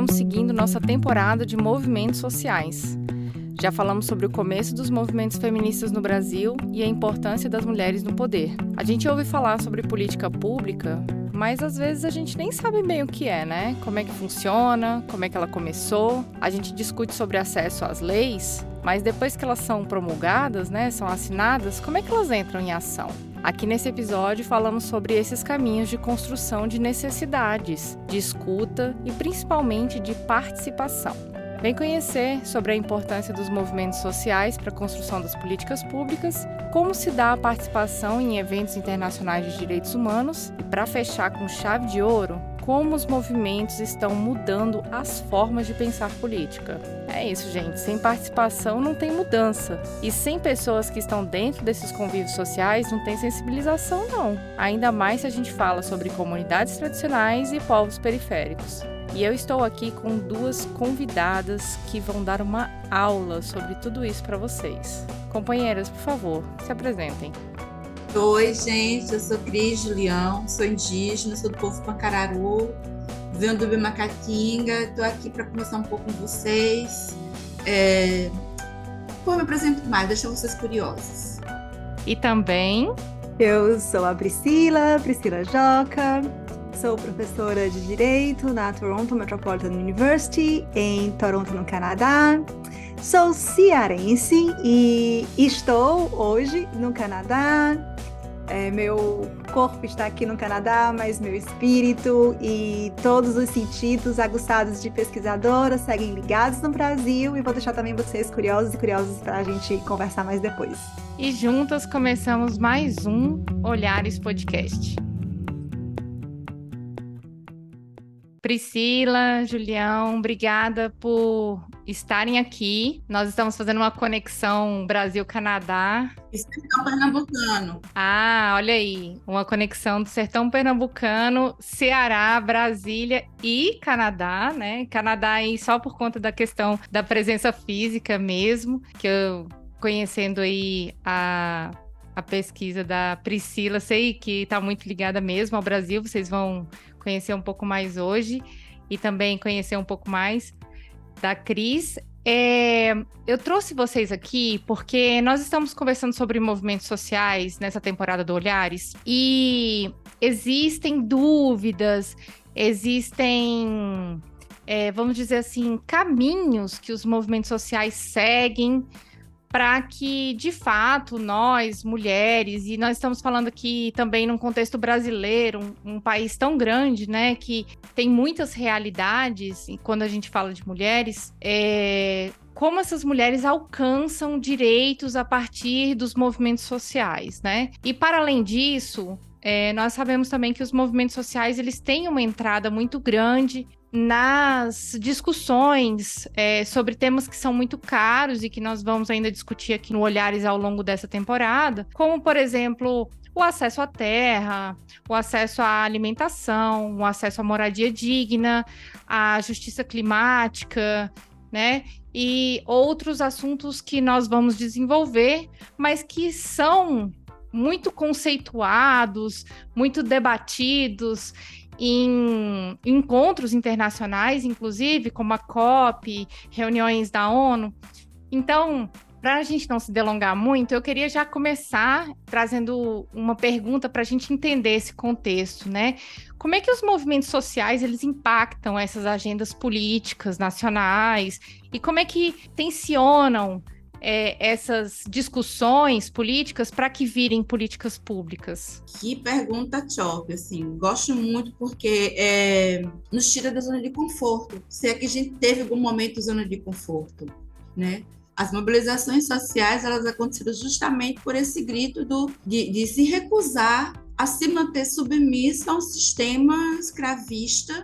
Estamos seguindo nossa temporada de movimentos sociais. Já falamos sobre o começo dos movimentos feministas no Brasil e a importância das mulheres no poder. A gente ouve falar sobre política pública, mas às vezes a gente nem sabe bem o que é, né? Como é que funciona, como é que ela começou. A gente discute sobre acesso às leis, mas depois que elas são promulgadas, né, são assinadas, como é que elas entram em ação? Aqui nesse episódio falamos sobre esses caminhos de construção de necessidades, de escuta e principalmente de participação. Vem conhecer sobre a importância dos movimentos sociais para a construção das políticas públicas, como se dá a participação em eventos internacionais de direitos humanos e, para fechar com chave de ouro, como os movimentos estão mudando as formas de pensar política. É isso, gente. Sem participação não tem mudança. E sem pessoas que estão dentro desses convívios sociais não tem sensibilização, não. Ainda mais se a gente fala sobre comunidades tradicionais e povos periféricos. E eu estou aqui com duas convidadas que vão dar uma aula sobre tudo isso para vocês. Companheiras, por favor, se apresentem. Oi, gente, eu sou Cris Julião, sou indígena, sou do povo Pancararu, venho do Bimacatinga, estou aqui para conversar um pouco com vocês. É... Pô, me apresento mais, deixa vocês curiosos. E também. Eu sou a Priscila, Priscila Joca, sou professora de Direito na Toronto Metropolitan University, em Toronto, no Canadá. Sou cearense e estou hoje no Canadá é, meu corpo está aqui no Canadá, mas meu espírito e todos os sentidos aguçados de pesquisadora seguem ligados no Brasil e vou deixar também vocês curiosos e curiosos para a gente conversar mais depois. E juntas começamos mais um Olhares Podcast. Priscila, Julião, obrigada por estarem aqui. Nós estamos fazendo uma conexão Brasil-Canadá. Sertão Pernambucano. Ah, olha aí, uma conexão do Sertão Pernambucano, Ceará, Brasília e Canadá, né? Canadá aí só por conta da questão da presença física mesmo, que eu conhecendo aí a a pesquisa da Priscila, sei que está muito ligada mesmo ao Brasil, vocês vão conhecer um pouco mais hoje e também conhecer um pouco mais da Cris. É, eu trouxe vocês aqui porque nós estamos conversando sobre movimentos sociais nessa temporada do Olhares e existem dúvidas, existem, é, vamos dizer assim, caminhos que os movimentos sociais seguem para que, de fato, nós, mulheres, e nós estamos falando aqui também num contexto brasileiro, um, um, país tão grande, né, que tem muitas realidades, e quando a gente fala de mulheres, é, como essas mulheres alcançam direitos a partir dos movimentos sociais, né? E para além disso, é, nós sabemos também que os movimentos sociais eles têm uma entrada muito grande nas discussões é, sobre temas que são muito caros e que nós vamos ainda discutir aqui no Olhares ao longo dessa temporada, como, por exemplo, o acesso à terra, o acesso à alimentação, o acesso à moradia digna, a justiça climática, né? E outros assuntos que nós vamos desenvolver, mas que são muito conceituados, muito debatidos em encontros internacionais, inclusive, como a COP, reuniões da ONU. Então, para a gente não se delongar muito, eu queria já começar trazendo uma pergunta para a gente entender esse contexto, né? Como é que os movimentos sociais eles impactam essas agendas políticas nacionais e como é que tensionam é, essas discussões políticas para que virem políticas públicas? Que pergunta top, assim, gosto muito porque é, nos tira da zona de conforto. Se é que a gente teve algum momento zona de conforto, né? As mobilizações sociais elas aconteceram justamente por esse grito do, de, de se recusar a se manter submissa a um sistema escravista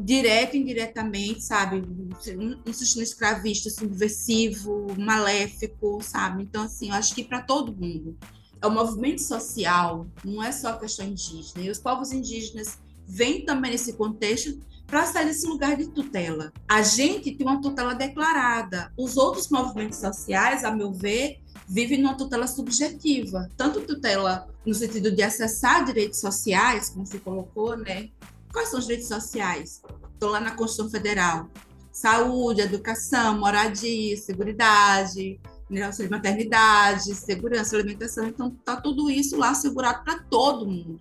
direto e indiretamente, sabe? Um sistema escravista, subversivo, maléfico, sabe? Então, assim, eu acho que para todo mundo. É o movimento social, não é só questão indígena. E os povos indígenas vêm também nesse contexto para sair desse lugar de tutela. A gente tem uma tutela declarada. Os outros movimentos sociais, a meu ver, vivem numa tutela subjetiva. Tanto tutela no sentido de acessar direitos sociais, como se colocou, né? Quais são os direitos sociais? Estão lá na Constituição Federal. Saúde, educação, moradia, seguridade, auxílio maternidade, segurança, alimentação. Então, está tudo isso lá assegurado para todo mundo.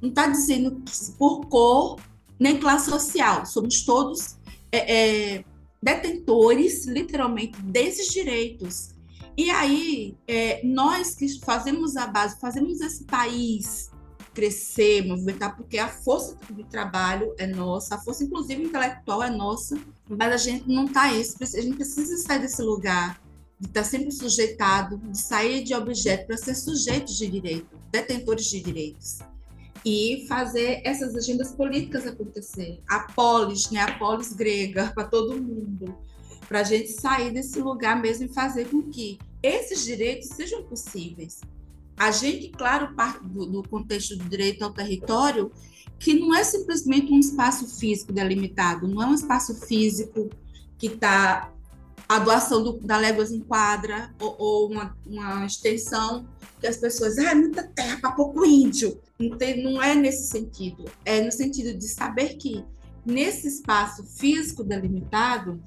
Não está dizendo por cor nem classe social. Somos todos é, é, detentores, literalmente, desses direitos. E aí, é, nós que fazemos a base, fazemos esse país crescer, movimentar, porque a força de trabalho é nossa, a força, inclusive, intelectual é nossa, mas a gente não está isso, a gente precisa sair desse lugar de estar tá sempre sujeitado, de sair de objeto para ser sujeitos de direito, detentores de direitos e fazer essas agendas políticas acontecer. A polis, né, a polis grega para todo mundo, para a gente sair desse lugar mesmo e fazer com que esses direitos sejam possíveis. A gente, claro, parte do, do contexto do direito ao território, que não é simplesmente um espaço físico delimitado, não é um espaço físico que está a doação do, da léguas em quadra ou, ou uma, uma, extensão que as pessoas, ah, é muita terra para pouco índio. Não, tem, não é nesse sentido. É no sentido de saber que nesse espaço físico delimitado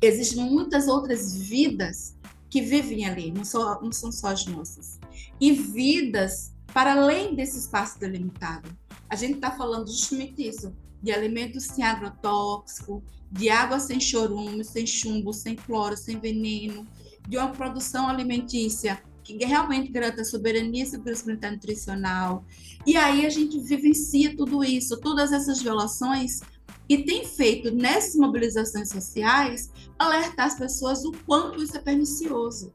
existem muitas outras vidas que vivem ali, não, só, não são só as nossas. E vidas para além desse espaço delimitado. A gente está falando justamente isso, de alimentos sem agrotóxico, de água sem chorume, sem chumbo, sem cloro, sem veneno, de uma produção alimentícia que realmente garanta soberania e segurança nutricional. E aí a gente vivencia tudo isso, todas essas violações, e tem feito nessas mobilizações sociais alertar as pessoas o quanto isso é pernicioso.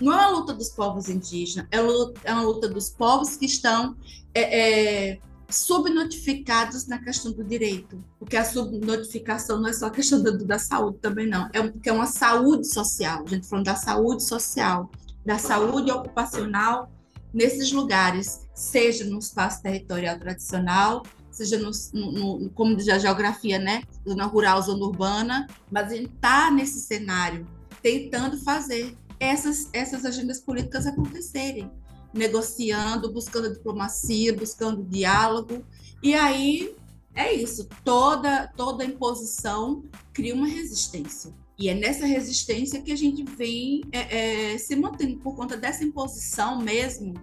Não é uma luta dos povos indígenas, é uma luta é dos povos que estão é, é, subnotificados na questão do direito, porque a subnotificação não é só a questão da, da saúde também não, é porque é uma saúde social, a gente tá falando da saúde social, da saúde ocupacional nesses lugares, seja no espaço territorial tradicional, seja no, no, como a geografia, né, zona rural, zona urbana, mas a gente está nesse cenário tentando fazer essas, essas agendas políticas acontecerem negociando, buscando diplomacia, buscando diálogo. E aí é isso, toda toda imposição cria uma resistência. E é nessa resistência que a gente vem é, é, se mantendo por conta dessa imposição mesmo.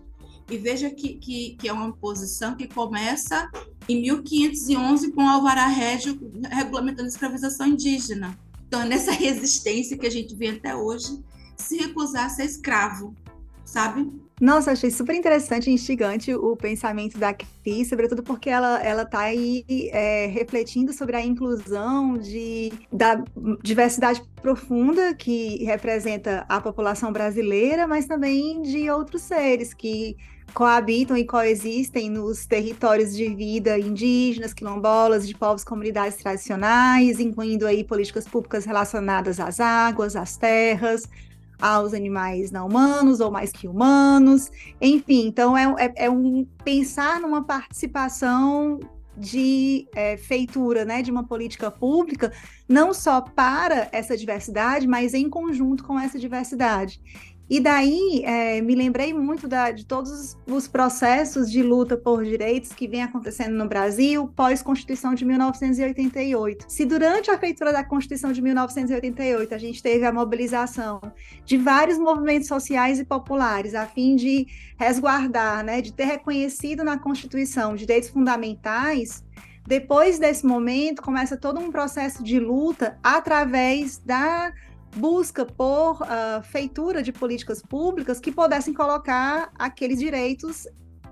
E veja que, que, que, é uma imposição que começa em 1511 com o Alvará Régio regulamentando a escravização indígena. Então, é nessa resistência que a gente vem até hoje se recusar a ser escravo, sabe? Nossa, achei super interessante e instigante o pensamento da Cris, sobretudo porque ela ela está aí é, refletindo sobre a inclusão de, da diversidade profunda que representa a população brasileira, mas também de outros seres que coabitam e coexistem nos territórios de vida indígenas, quilombolas, de povos comunidades tradicionais, incluindo aí políticas públicas relacionadas às águas, às terras, aos animais não humanos ou mais que humanos, enfim, então é, é, é um pensar numa participação de é, feitura, né, de uma política pública, não só para essa diversidade, mas em conjunto com essa diversidade. E daí é, me lembrei muito da, de todos os processos de luta por direitos que vem acontecendo no Brasil pós-Constituição de 1988. Se durante a feitura da Constituição de 1988 a gente teve a mobilização de vários movimentos sociais e populares a fim de resguardar, né, de ter reconhecido na Constituição direitos fundamentais, depois desse momento começa todo um processo de luta através da busca por uh, feitura de políticas públicas que pudessem colocar aqueles direitos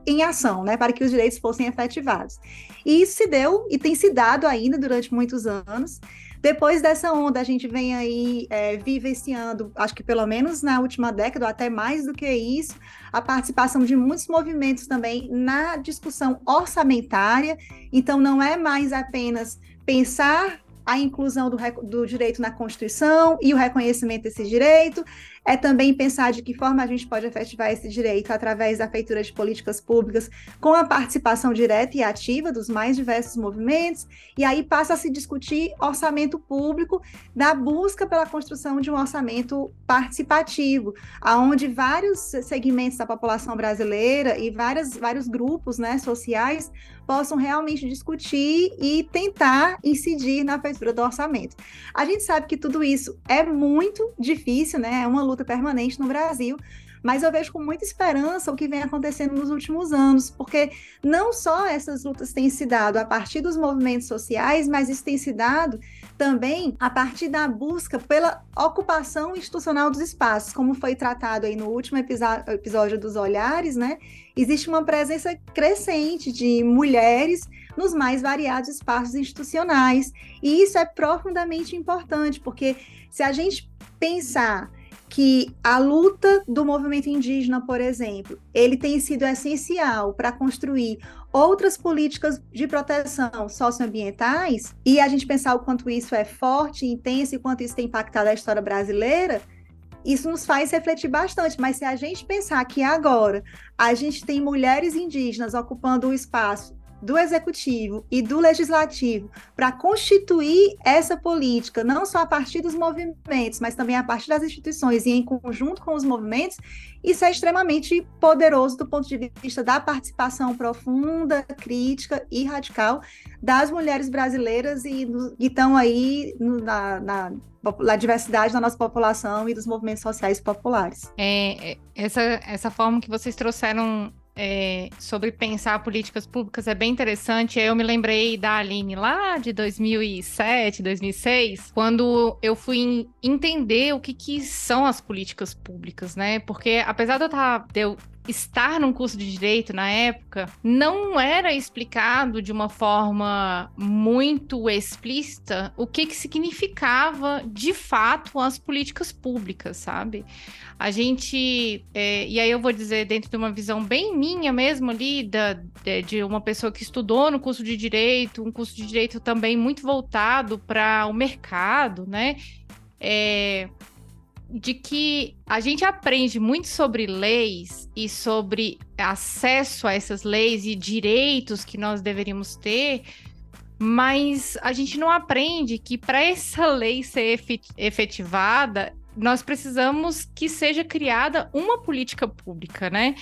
em ação, né, para que os direitos fossem efetivados. E isso se deu e tem se dado ainda durante muitos anos. Depois dessa onda, a gente vem aí é, vivenciando, acho que pelo menos na última década, ou até mais do que isso, a participação de muitos movimentos também na discussão orçamentária. Então, não é mais apenas pensar a inclusão do, do, direito na Constituição e o reconhecimento desse direito, é também pensar de que forma a gente pode efetivar esse direito através da feitura de políticas públicas com a participação direta e ativa dos mais diversos movimentos, e aí passa a se discutir orçamento público da busca pela construção de um orçamento participativo, aonde vários segmentos da população brasileira e várias, vários grupos né, sociais possam realmente discutir e tentar incidir na feitura do orçamento. A gente sabe que tudo isso é muito difícil, né? É uma luta permanente no Brasil, mas eu vejo com muita esperança o que vem acontecendo nos últimos anos, porque não só essas lutas têm se dado a partir dos movimentos sociais, mas isso tem se dado também a partir da busca pela ocupação institucional dos espaços, como foi tratado aí no último episódio dos Olhares, né? Existe uma presença crescente de mulheres nos mais variados espaços institucionais, e isso é profundamente importante, porque se a gente pensar que a luta do movimento indígena, por exemplo, ele tem sido essencial para construir outras políticas de proteção socioambientais, e a gente pensar o quanto isso é forte, intenso e quanto isso tem impactado a história brasileira, isso nos faz refletir bastante. Mas se a gente pensar que agora a gente tem mulheres indígenas ocupando o espaço do executivo e do legislativo para constituir essa política, não só a partir dos movimentos, mas também a partir das instituições e em conjunto com os movimentos, isso é extremamente poderoso do ponto de vista da participação profunda, crítica e radical das mulheres brasileiras e que estão aí no, na, na diversidade da nossa população e dos movimentos sociais populares. É, é essa, essa forma que vocês trouxeram é, sobre pensar políticas públicas é bem interessante. Eu me lembrei da Aline lá de 2007, 2006, quando eu fui entender o que, que são as políticas públicas, né? Porque apesar de eu, tá, de eu estar num curso de direito na época, não era explicado de uma forma muito explícita o que, que significava de fato as políticas públicas, sabe? A gente, é, e aí eu vou dizer, dentro de uma visão bem minha mesmo ali, da, de uma pessoa que estudou no curso de direito, um curso de direito também muito voltado para o mercado, né? É, de que a gente aprende muito sobre leis e sobre acesso a essas leis e direitos que nós deveríamos ter, mas a gente não aprende que para essa lei ser efetivada, nós precisamos que seja criada uma política pública, né?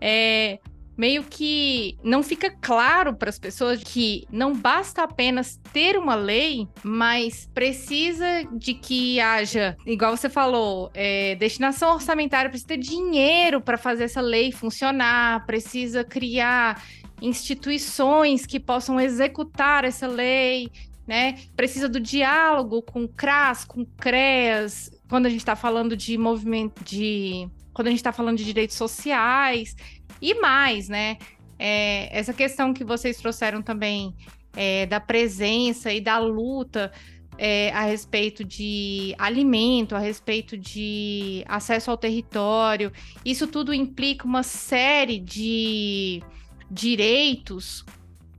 É, meio que não fica claro para as pessoas que não basta apenas ter uma lei, mas precisa de que haja, igual você falou, é, destinação orçamentária, precisa ter dinheiro para fazer essa lei funcionar, precisa criar instituições que possam executar essa lei, né? Precisa do diálogo com CRAS, com CREAS, quando a gente está falando de movimento de. Quando a gente está falando de direitos sociais. E mais, né? É, essa questão que vocês trouxeram também é, da presença e da luta é, a respeito de alimento, a respeito de acesso ao território, isso tudo implica uma série de direitos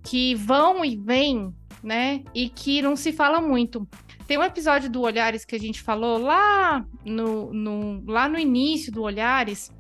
que vão e vêm, né? E que não se fala muito. Tem um episódio do Olhares que a gente falou lá no, no, lá no início do Olhares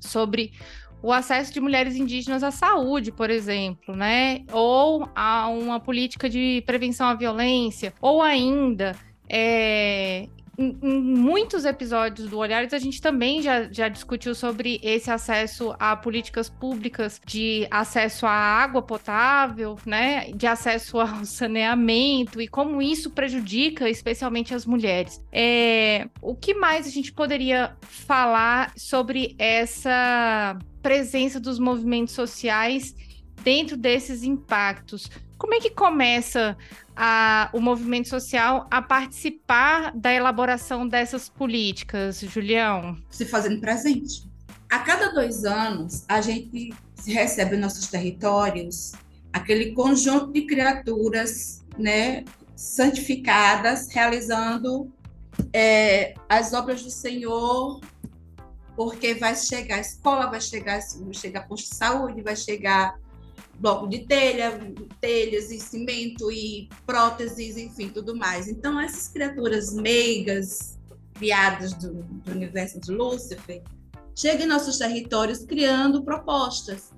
sobre o acesso de mulheres indígenas à saúde, por exemplo, né? Ou a uma política de prevenção à violência, ou ainda é, em, muitos episódios do Olhares, a gente também já, já discutiu sobre esse acesso a políticas públicas de acesso à água potável, né? De acesso ao saneamento e como isso prejudica especialmente as mulheres. É, o que mais a gente poderia falar sobre essa presença dos movimentos sociais dentro desses impactos? Como é que começa a, o movimento social a participar da elaboração dessas políticas, Julião? Se fazendo presente. A cada dois anos, a gente recebe nos nossos territórios aquele conjunto de criaturas né, santificadas, realizando é, as obras do Senhor, porque vai chegar a escola, vai chegar, vai chegar posto de saúde, vai chegar bloco de telha, telhas e cimento e próteses, enfim, tudo mais. Então, essas criaturas meigas, criadas do, do universo de Lúcifer, chegam em nossos territórios criando propostas.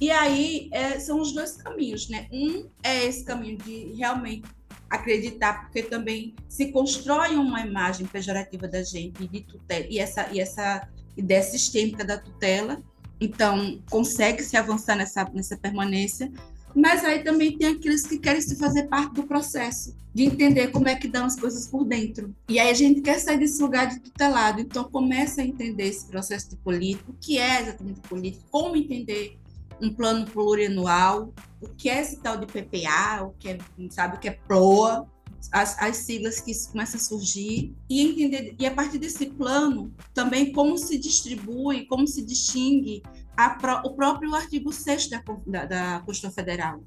E aí é, são os dois caminhos, né? Um é esse caminho de realmente acreditar, porque também se constrói uma imagem pejorativa da gente de tutela, e essa, e essa ideia sistêmica da tutela, então consegue se avançar nessa, nessa permanência, mas aí também tem aqueles que querem se fazer parte do processo, de entender como é que dão as coisas por dentro. E aí a gente quer sair desse lugar de tutelado, então começa a entender esse processo de político, o que é exatamente político, como entender um plano plurianual, o que é esse tal de PPA, o que é, sabe, o que é PLOA, as, as siglas que começam a surgir e entender e a partir desse plano também como se distribui, como se distingue a, o próprio artigo 6 da, da, da Constituição Federal.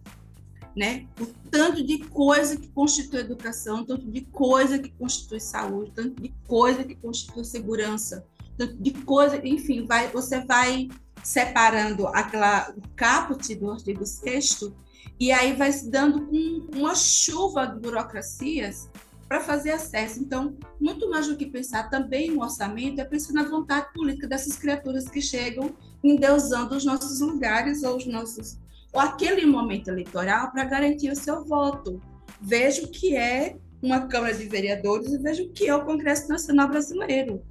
Né? O tanto de coisa que constitui educação, tanto de coisa que constitui saúde, tanto de coisa que constitui segurança, tanto de coisa, enfim, vai, você vai separando aquela, o caput do artigo 6 e aí vai se dando com uma chuva de burocracias para fazer acesso. Então, muito mais do que pensar também no orçamento, é pensar na vontade política dessas criaturas que chegam endeusando os nossos lugares ou os nossos ou aquele momento eleitoral para garantir o seu voto. Veja o que é uma Câmara de Vereadores e veja o que é o Congresso Nacional Brasileiro.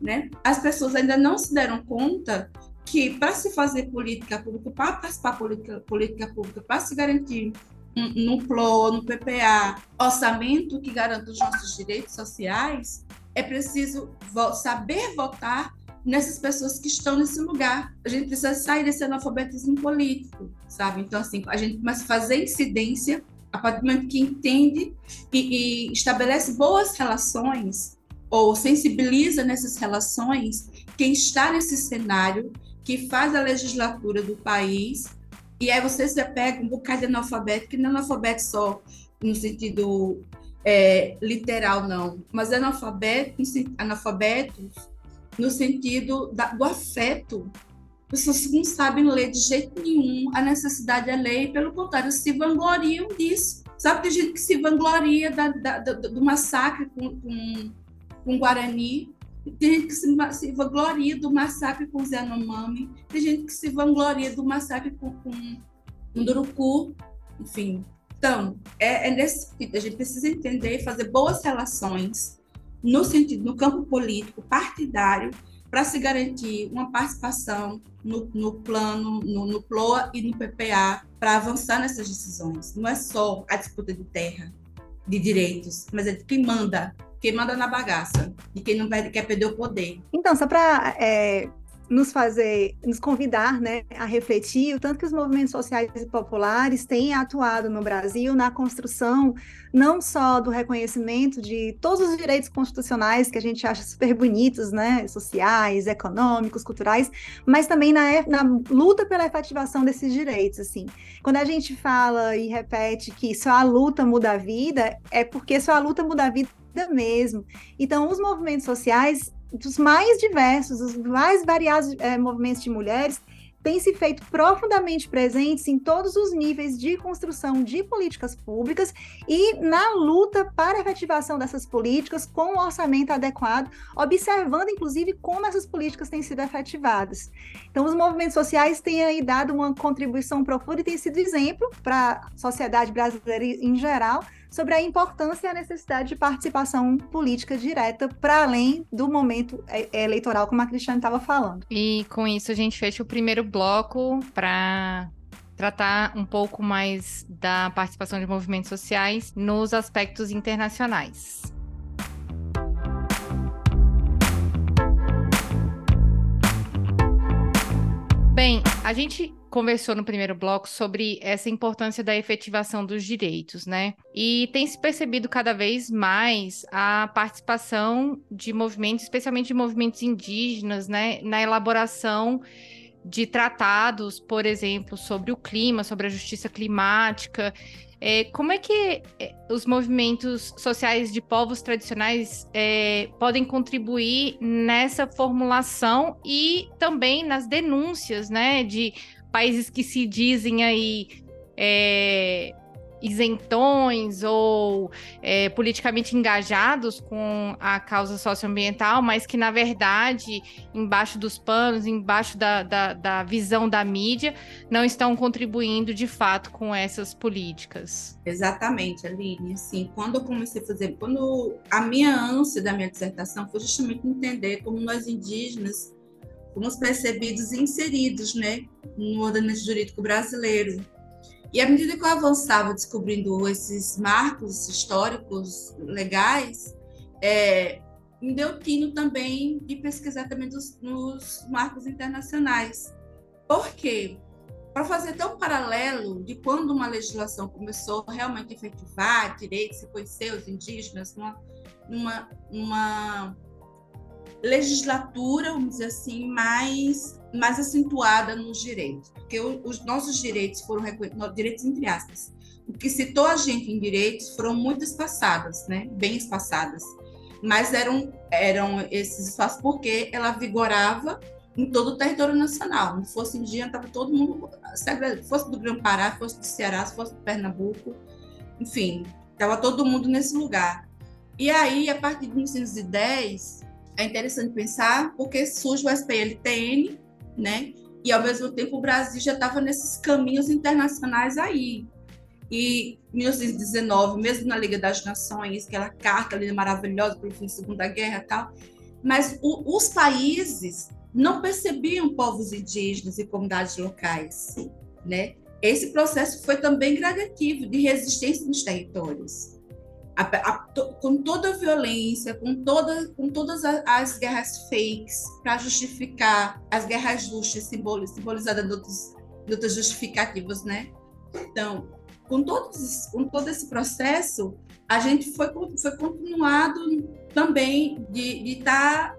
Né? As pessoas ainda não se deram conta que para se fazer política pública, para participar política, política pública, para se garantir no PLO, no PPA, orçamento que garanta os nossos direitos sociais, é preciso saber votar nessas pessoas que estão nesse lugar. A gente precisa sair desse analfabetismo político, sabe? Então, assim, a gente começa a fazer incidência a partir do momento que entende e, e estabelece boas relações ou sensibiliza nessas relações quem está nesse cenário que faz a legislatura do país, e aí você se pega um bocado de analfabeto, que não é analfabeto só no sentido é, literal, não, mas é analfabeto, no sentido da, do afeto. Pessoas não sabem ler de jeito nenhum a necessidade da lei, pelo contrário, se vangloriam disso. Sabe, tem gente que se vangloria da, da, do massacre com, com, com Guarani, tem gente que se, se vangloria do massacre com os Yanomami, tem gente que se vangloria do massacre com, com enfim. Então, é, é nesse sentido, a gente precisa entender e fazer boas relações no sentido, no campo político, partidário, para se garantir uma participação no, no plano, no, no, PLOA e no PPA, para avançar nessas decisões. Não é só a disputa de terra, de direitos, mas é de quem manda, quem manda na bagaça e quem não quer perder o poder. Então, só para é, nos fazer, nos convidar né, a refletir o tanto que os movimentos sociais e populares têm atuado no Brasil na construção não só do reconhecimento de todos os direitos constitucionais que a gente acha super bonitos, né, sociais, econômicos, culturais, mas também na, na luta pela efetivação desses direitos, assim. Quando a gente fala e repete que só a luta muda a vida, é porque só a luta muda a vida mesmo. Então, os movimentos sociais, dos mais diversos, os mais variados é, movimentos de mulheres, têm se feito profundamente presentes em todos os níveis de construção de políticas públicas e na luta para a efetivação dessas políticas com um orçamento adequado, observando inclusive como essas políticas têm sido efetivadas. Então, os movimentos sociais têm aí dado uma contribuição profunda e têm sido exemplo para a sociedade brasileira em geral sobre a importância e a necessidade de participação política direta para além do momento é, é, eleitoral, como a Cristiane estava falando. E com isso a gente fecha o primeiro bloco para tratar um pouco mais da participação de movimentos sociais nos aspectos internacionais. Bem, a gente conversou no primeiro bloco sobre essa importância da efetivação dos direitos, né? E tem se percebido cada vez mais a participação de movimentos, especialmente de movimentos indígenas, né, na elaboração de tratados, por exemplo, sobre o clima, sobre a justiça climática, é, como é que é, os movimentos sociais de povos tradicionais é, podem contribuir nessa formulação e também nas denúncias, né, de países que se dizem aí é, isentões ou é, politicamente engajados com a causa socioambiental, mas que, na verdade, embaixo dos panos, embaixo da, da, da, visão da mídia, não estão contribuindo de fato com essas políticas. Exatamente, Aline. Assim, quando eu comecei a fazer, quando a minha ânsia da minha dissertação foi justamente entender como nós indígenas fomos percebidos e inseridos né, no ordenamento jurídico brasileiro e à medida que eu avançava descobrindo esses marcos históricos legais, é, me deu tino também de pesquisar também dos, nos marcos internacionais. Por quê? Para fazer um paralelo de quando uma legislação começou realmente a efetivar direitos, reconhecer os indígenas numa, numa, numa legislatura, vamos dizer assim, mais, mais acentuada nos direitos, porque os nossos direitos foram direitos entre aspas, o que citou a gente em direitos foram muito espaçadas, né, bem espaçadas, mas eram, eram esses espaços porque ela vigorava em todo o território nacional, não fosse indígena, estava todo mundo, fosse do Grã-Pará, fosse do Ceará, fosse do Pernambuco, enfim, estava todo mundo nesse lugar. E aí, a partir de 1910, é interessante pensar porque surge o SPLTN, né? E ao mesmo tempo o Brasil já estava nesses caminhos internacionais aí. E 1919, mesmo na Liga das Nações, aquela carta ali maravilhosa pelo fim da Segunda Guerra e tal, mas o, os países não percebiam povos indígenas e comunidades locais, né? Esse processo foi também gradativo de resistência nos territórios a, a, to, com toda a violência, com, toda, com todas as, as guerras fakes para justificar as guerras justas simbolizadas em outros, em outros justificativos, né? Então, com, todos, com todo esse processo, a gente foi, foi continuado também de estar tá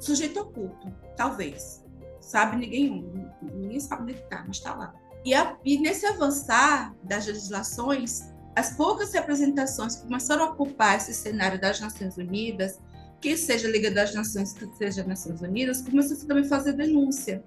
sujeito ao culto, talvez. Sabe ninguém, ninguém sabe onde está, mas está lá. E, a, e nesse avançar das legislações, as poucas representações que começaram a ocupar esse cenário das Nações Unidas, que seja a Liga das Nações, que seja Nações Unidas, começou -se também a fazer denúncia.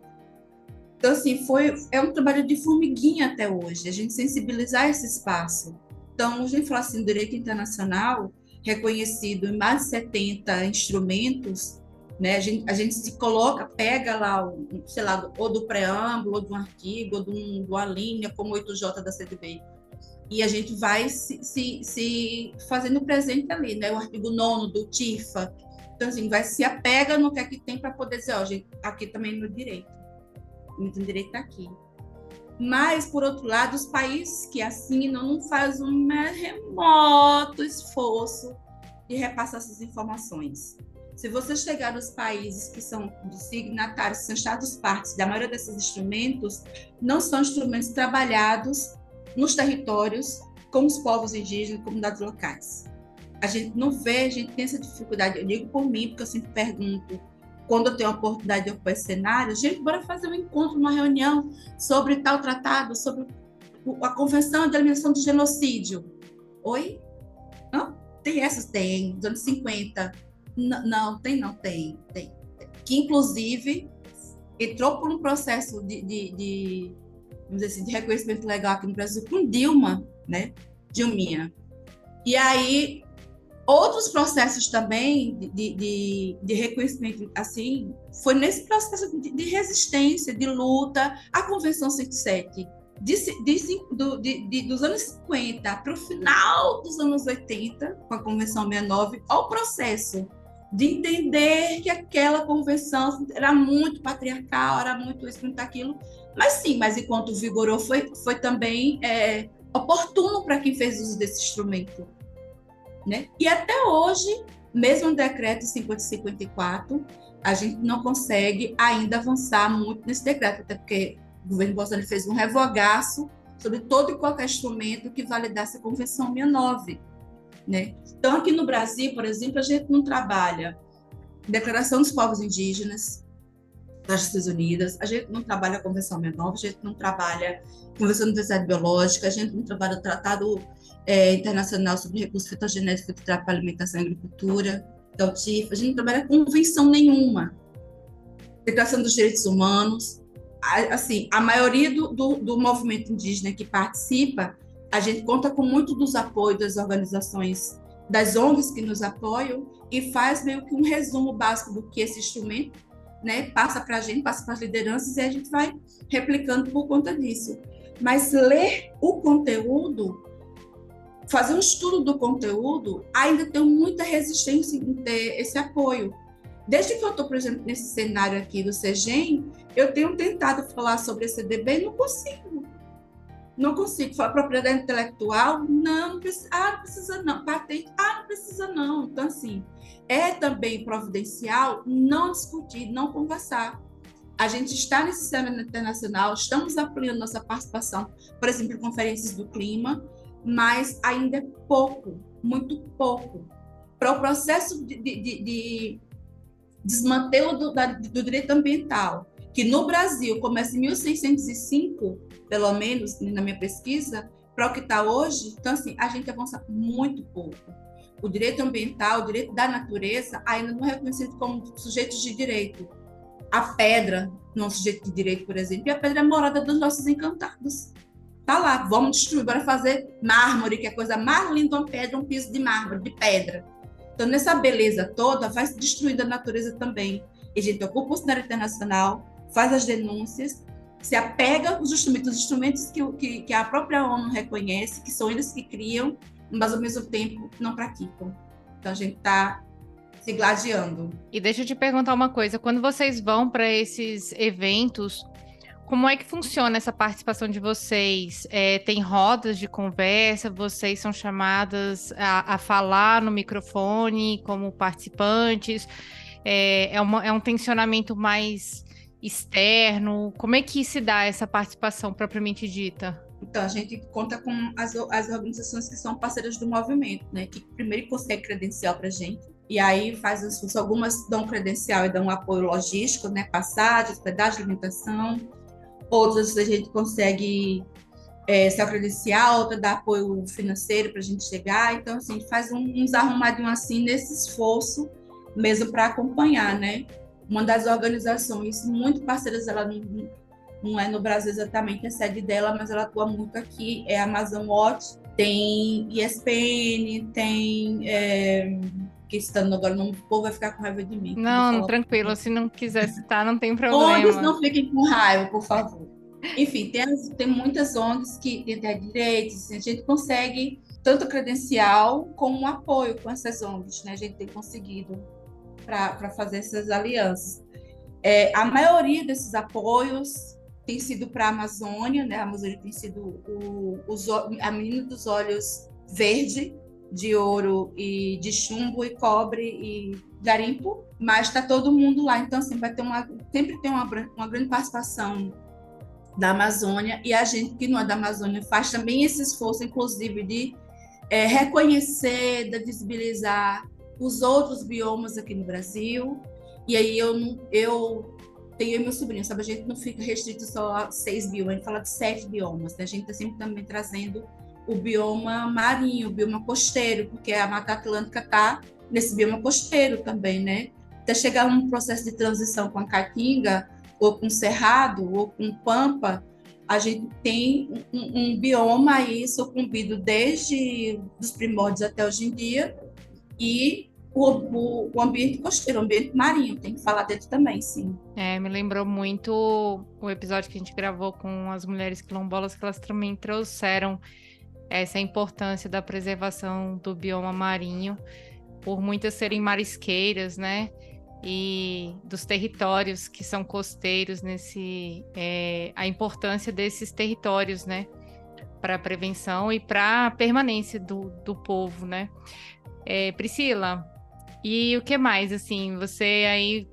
Então, assim, foi, é um trabalho de formiguinha até hoje, a gente sensibilizar esse espaço. Então, a gente fala assim, direito internacional, reconhecido em mais de 70 instrumentos, né? A gente, a gente se coloca, pega lá, sei lá, ou do preâmbulo, ou de um artigo, ou de, uma linha, como o 8J da CDB, e a gente vai se, se, se fazendo presente ali, né? O artigo 9 do TIFA. Então, assim, vai se apega no que é que tem para poder dizer, ó, gente, aqui também no direito. No direito aqui. Mas, por outro lado, os países que assinam não fazem um remoto esforço de repassar essas informações. Se você chegar nos países que são signatários, são estados-partes da maioria desses instrumentos, não são instrumentos trabalhados nos territórios com os povos indígenas comunidades locais. A gente não vê, a gente tem essa dificuldade. Eu digo por mim, porque eu sempre pergunto, quando eu tenho a oportunidade de ocupar esse cenário, gente, bora fazer um encontro, uma reunião sobre tal tratado, sobre a Convenção de Eliminação do Genocídio. Oi? Não? Tem essas? Tem, dos anos 50. Não, não, tem, não, tem, tem. Que, inclusive, entrou por um processo de, de, de vamos dizer assim, de reconhecimento legal aqui no Brasil com Dilma, né? Dilminha. E aí, outros processos também de, de, de reconhecimento, assim, foi nesse processo de, de, resistência, de luta, a Convenção 107, de, de, de, dos anos 50 para o final dos anos 80, com a Convenção 69, ao processo de entender que aquela convenção era muito patriarcal, era muito isso, muito aquilo, mas sim, mas enquanto vigorou, foi, foi também é, oportuno para quem fez uso desse instrumento. Né? E até hoje, mesmo no decreto 5054, a gente não consegue ainda avançar muito nesse decreto, até porque o governo Bolsonaro fez um revogaço sobre todo e qualquer instrumento que validasse a Convenção 69. Né? Então, aqui no Brasil, por exemplo, a gente não trabalha Declaração dos Povos Indígenas, das Nações Unidas, a gente não trabalha a Convenção Menor, a gente não trabalha a Convenção de Diversidade Biológica, a gente não trabalha o Tratado é, Internacional sobre Recursos Fitogenéticos para Alimentação e Agricultura, que é a gente não trabalha convenção nenhuma. Declaração dos Direitos Humanos, assim, a maioria do, do, do movimento indígena que participa, a gente conta com muito dos apoios das organizações, das ONGs que nos apoiam e faz meio que um resumo básico do que esse instrumento né, passa para a gente, passa para as lideranças e a gente vai replicando por conta disso. Mas ler o conteúdo, fazer um estudo do conteúdo, ainda tem muita resistência em ter esse apoio. Desde que eu estou, por exemplo, nesse cenário aqui do CEGEM, eu tenho tentado falar sobre esse CDB e não consigo. Não consigo. Falar propriedade intelectual? Não, precisa. Ah, não precisa não. Patente? Ah, não precisa não. Então, assim, é também providencial não discutir, não conversar. A gente está nesse cenário internacional, estamos ampliando nossa participação, por exemplo, em conferências do clima, mas ainda é pouco, muito pouco. Para o processo de, de, de desmantelo do, da, do direito ambiental, que no Brasil começa em 1605, pelo menos na minha pesquisa, para o que está hoje, então assim, a gente avança muito pouco. O direito ambiental, o direito da natureza, ainda não é reconhecido como sujeitos de direito. A pedra não é um sujeito de direito, por exemplo, e a pedra é a morada dos nossos encantados. Tá lá, vamos destruir, bora fazer mármore, que é a coisa mais linda, uma pedra, um piso de mármore, de pedra. Então, nessa beleza toda, vai se destruindo a natureza também. E a gente ocupa o cenário internacional, faz as denúncias, se apega aos instrumentos, os instrumentos que, que, que a própria ONU reconhece, que são eles que criam, mas ao mesmo tempo não praticam. Então, a gente está se gladiando. E deixa eu te perguntar uma coisa: quando vocês vão para esses eventos, como é que funciona essa participação de vocês? É, tem rodas de conversa? Vocês são chamadas a, a falar no microfone como participantes? É, é, uma, é um tensionamento mais externo? Como é que se dá essa participação propriamente dita? Então, a gente conta com as, as organizações que são parceiras do movimento, né? Que primeiro consegue credencial para a gente, e aí faz as, algumas dão credencial e dão apoio logístico, né? Passagem, hospedagem, alimentação outras a gente consegue é, se credenciar, outra dá apoio financeiro para a gente chegar. Então, assim, faz um, uns arrumadinhos assim nesse esforço mesmo para acompanhar, né? Uma das organizações muito parceiras, ela não, não é no Brasil exatamente a sede dela, mas ela atua muito aqui, é a Amazon Watch, tem ESPN, tem é, que estando agora no povo vai ficar com raiva de mim. Não, tranquilo, se não quiser citar, não tem problema. ONGs não fiquem com raiva, por favor. Enfim, tem, tem muitas ONGs que têm direitos, assim, a gente consegue tanto credencial como um apoio com essas ONGs, né? A gente tem conseguido para fazer essas alianças. É, a maioria desses apoios tem sido para a Amazônia, né? A Amazônia tem sido o, o, a menina dos olhos verde, de ouro e de chumbo e cobre e garimpo, mas está todo mundo lá. Então, assim, vai ter uma, sempre tem uma, uma grande participação da Amazônia e a gente que não é da Amazônia faz também esse esforço, inclusive, de é, reconhecer, de visibilizar os outros biomas aqui no Brasil. E aí eu, eu tenho meu sobrinho, sabe? A gente não fica restrito só a seis biomas, a gente fala de sete biomas. Né? A gente está sempre também trazendo o bioma marinho, o bioma costeiro, porque a Mata Atlântica está nesse bioma costeiro também, né? Até chegar um processo de transição com a Caatinga, ou com Cerrado, ou com Pampa, a gente tem um, um bioma aí sucumbido desde os primórdios até hoje em dia, e o, o, o, ambiente costeiro, o ambiente marinho, tem que falar dele também, sim. É, me lembrou muito o episódio que a gente gravou com as mulheres quilombolas, que elas também trouxeram essa importância da preservação do bioma marinho, por muitas serem marisqueiras, né? E dos territórios que são costeiros nesse é, a importância desses territórios, né? Para a prevenção e para a permanência do, do povo, né? É, Priscila, e o que mais, assim, você aí,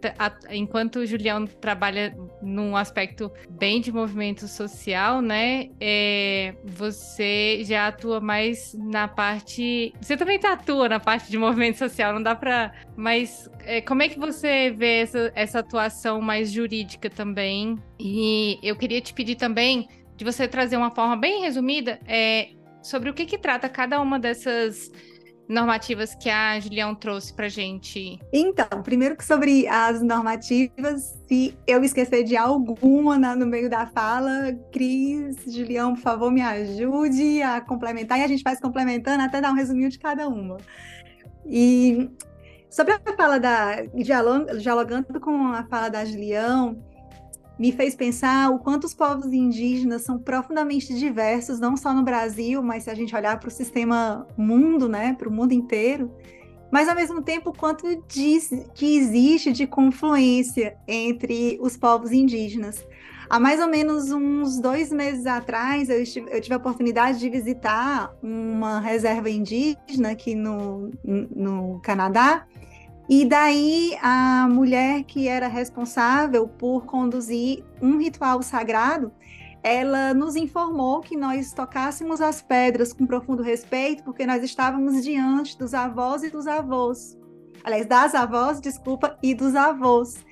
enquanto o Julião trabalha num aspecto bem de movimento social, né, é, você já atua mais na parte, você também tá, atua na parte de movimento social, não dá para, mas é, como é que você vê essa, essa atuação mais jurídica também? E eu queria te pedir também de você trazer uma forma bem resumida é, sobre o que que trata cada uma dessas normativas que a Julião trouxe para gente? Então, primeiro que sobre as normativas, se eu esquecer de alguma no meio da fala, Cris, Julião, por favor, me ajude a complementar e a gente faz complementando até dar um resuminho de cada uma. E sobre a fala da dialogando com a fala da Julião, me fez pensar o quanto os povos indígenas são profundamente diversos, não só no Brasil, mas se a gente olhar para o sistema mundo, né, para o mundo inteiro, mas ao mesmo tempo quanto diz que existe de confluência entre os povos indígenas. Há mais ou menos uns dois meses atrás, eu, estive, eu tive a oportunidade de visitar uma reserva indígena aqui no, no Canadá, e daí a mulher que era responsável por conduzir um ritual sagrado, ela nos informou que nós tocássemos as pedras com profundo respeito, porque nós estávamos diante dos avós e dos avós. Aliás, das avós, desculpa, e dos avós.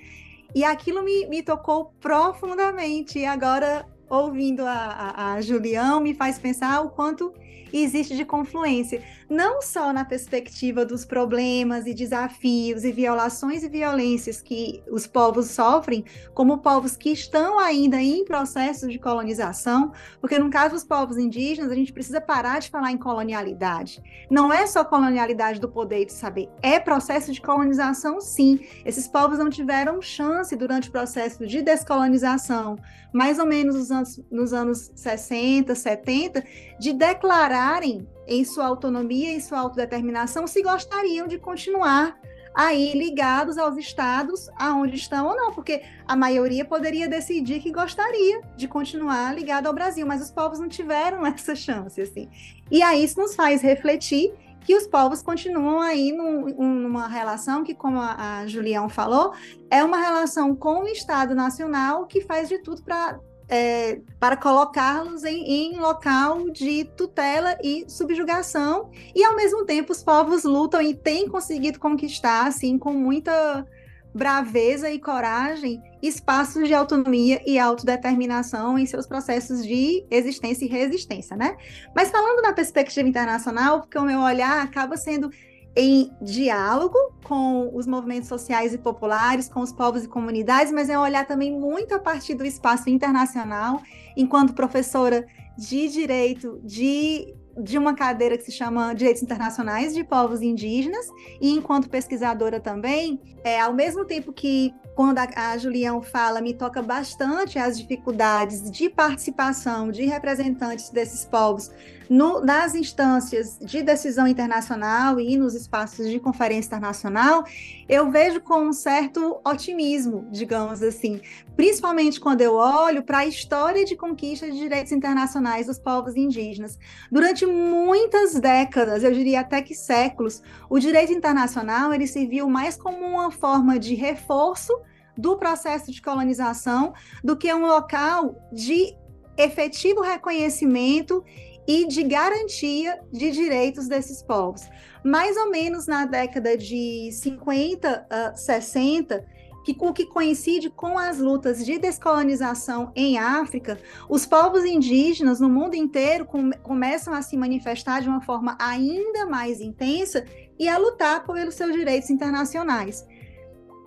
E aquilo me, me tocou profundamente. E agora, ouvindo a, a, a Julião, me faz pensar o quanto existe de confluência, não só na perspectiva dos problemas e desafios e violações e violências que os povos sofrem, como povos que estão ainda em processo de colonização, porque no caso dos povos indígenas, a gente precisa parar de falar em colonialidade. Não é só colonialidade do poder e de saber, é processo de colonização, sim. Esses povos não tiveram chance durante o processo de descolonização, mais ou menos nos anos, nos anos 60, 70, de declararem em sua autonomia, em sua autodeterminação, se gostariam de continuar aí ligados aos estados aonde estão ou não, porque a maioria poderia decidir que gostaria de continuar ligado ao Brasil, mas os povos não tiveram essa chance, assim. E aí isso nos faz refletir que os povos continuam aí num, numa relação que, como a, a Julião falou, é uma relação com o Estado Nacional que faz de tudo para é, para colocá-los em, em, local de tutela e subjugação, e ao mesmo tempo os povos lutam e têm conseguido conquistar, assim, com muita braveza e coragem, espaços de autonomia e autodeterminação em seus processos de existência e resistência, né? Mas falando na perspectiva internacional, porque o meu olhar acaba sendo em diálogo com os movimentos sociais e populares, com os povos e comunidades, mas é olhar também muito a partir do espaço internacional, enquanto professora de direito de, de uma cadeira que se chama Direitos Internacionais de Povos Indígenas, e enquanto pesquisadora também, é, ao mesmo tempo que quando a, a Julião fala, me toca bastante as dificuldades de participação de representantes desses povos no, nas instâncias de decisão internacional e nos espaços de conferência internacional, eu vejo com um certo otimismo, digamos assim, principalmente quando eu olho para a história de conquista de direitos internacionais dos povos indígenas. Durante muitas décadas, eu diria até que séculos, o direito internacional ele serviu mais como uma forma de reforço do processo de colonização do que um local de efetivo reconhecimento e de garantia de direitos desses povos. Mais ou menos na década de 50, uh, 60, que, o que coincide com as lutas de descolonização em África, os povos indígenas no mundo inteiro com, começam a se manifestar de uma forma ainda mais intensa e a lutar pelos seus direitos internacionais.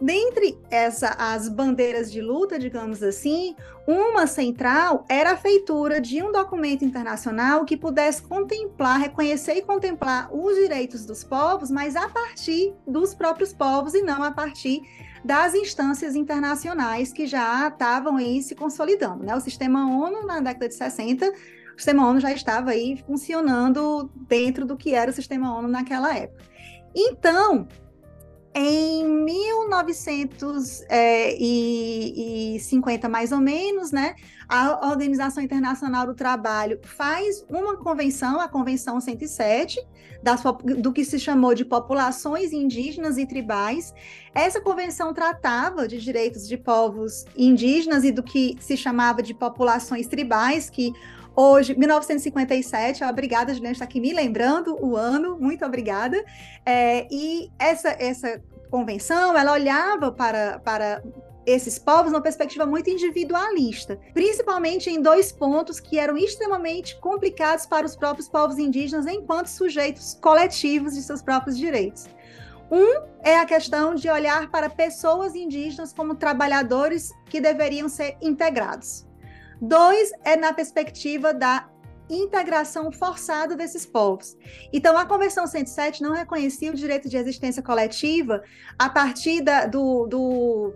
Dentre essa, as bandeiras de luta, digamos assim, uma central era a feitura de um documento internacional que pudesse contemplar, reconhecer e contemplar os direitos dos povos, mas a partir dos próprios povos e não a partir das instâncias internacionais que já estavam aí se consolidando. Né? O sistema ONU, na década de 60, o sistema ONU já estava aí funcionando dentro do que era o sistema ONU naquela época. Então, em 1950, mais ou menos, né, a Organização Internacional do Trabalho faz uma convenção, a Convenção 107, das, do que se chamou de populações indígenas e tribais. Essa convenção tratava de direitos de povos indígenas e do que se chamava de populações tribais, que Hoje, 1957, obrigada, Juliana, está aqui me lembrando o ano, muito obrigada. É, e essa, essa convenção, ela olhava para, para esses povos numa perspectiva muito individualista, principalmente em dois pontos que eram extremamente complicados para os próprios povos indígenas enquanto sujeitos coletivos de seus próprios direitos. Um é a questão de olhar para pessoas indígenas como trabalhadores que deveriam ser integrados. Dois é na perspectiva da integração forçada desses povos. Então, a Convenção 107 não reconhecia o direito de existência coletiva a partir da, do, do,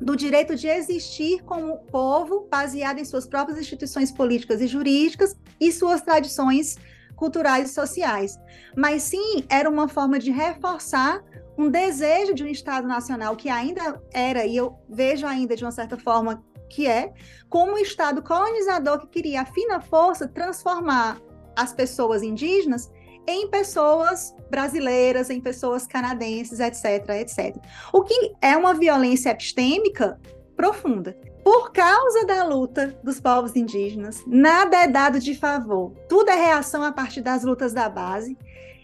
do direito de existir como povo baseado em suas próprias instituições políticas e jurídicas e suas tradições culturais e sociais. Mas sim, era uma forma de reforçar um desejo de um Estado nacional que ainda era, e eu vejo ainda de uma certa forma que é, como um Estado colonizador que queria, a fina força, transformar as pessoas indígenas em pessoas brasileiras, em pessoas canadenses, etc, etc. O que é uma violência epistêmica profunda. Por causa da luta dos povos indígenas, nada é dado de favor. Tudo é reação a partir das lutas da base.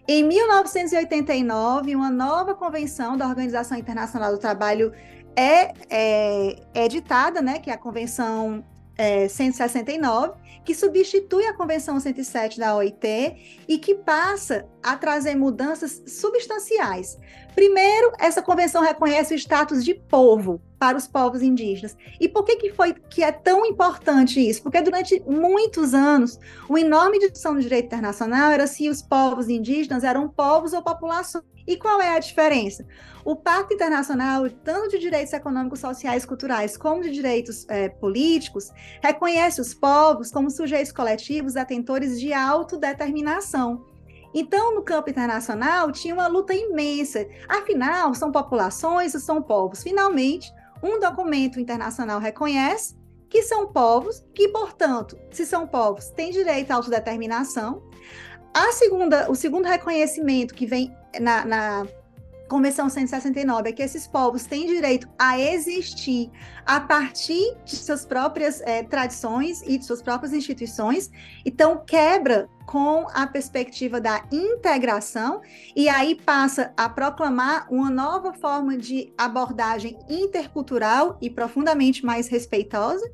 Em 1989, uma nova convenção da Organização Internacional do Trabalho é, é, é editada, né, que é a Convenção é, 169, que substitui a Convenção 107 da OIT e que passa a trazer mudanças substanciais. Primeiro, essa convenção reconhece o status de povo para os povos indígenas. E por que, que foi que é tão importante isso? Porque durante muitos anos, uma enorme discussão no direito internacional era se os povos indígenas eram povos ou populações. E qual é a diferença? O Pacto Internacional, tanto de direitos econômicos, sociais culturais, como de direitos é, políticos, reconhece os povos como sujeitos coletivos atentores de autodeterminação. Então, no campo internacional, tinha uma luta imensa. Afinal, são populações ou são povos? Finalmente, um documento internacional reconhece que são povos, que, portanto, se são povos, têm direito à autodeterminação. A segunda, o segundo reconhecimento que vem na, na Convenção 169 é que esses povos têm direito a existir a partir de suas próprias é, tradições e de suas próprias instituições, então quebra com a perspectiva da integração e aí passa a proclamar uma nova forma de abordagem intercultural e profundamente mais respeitosa.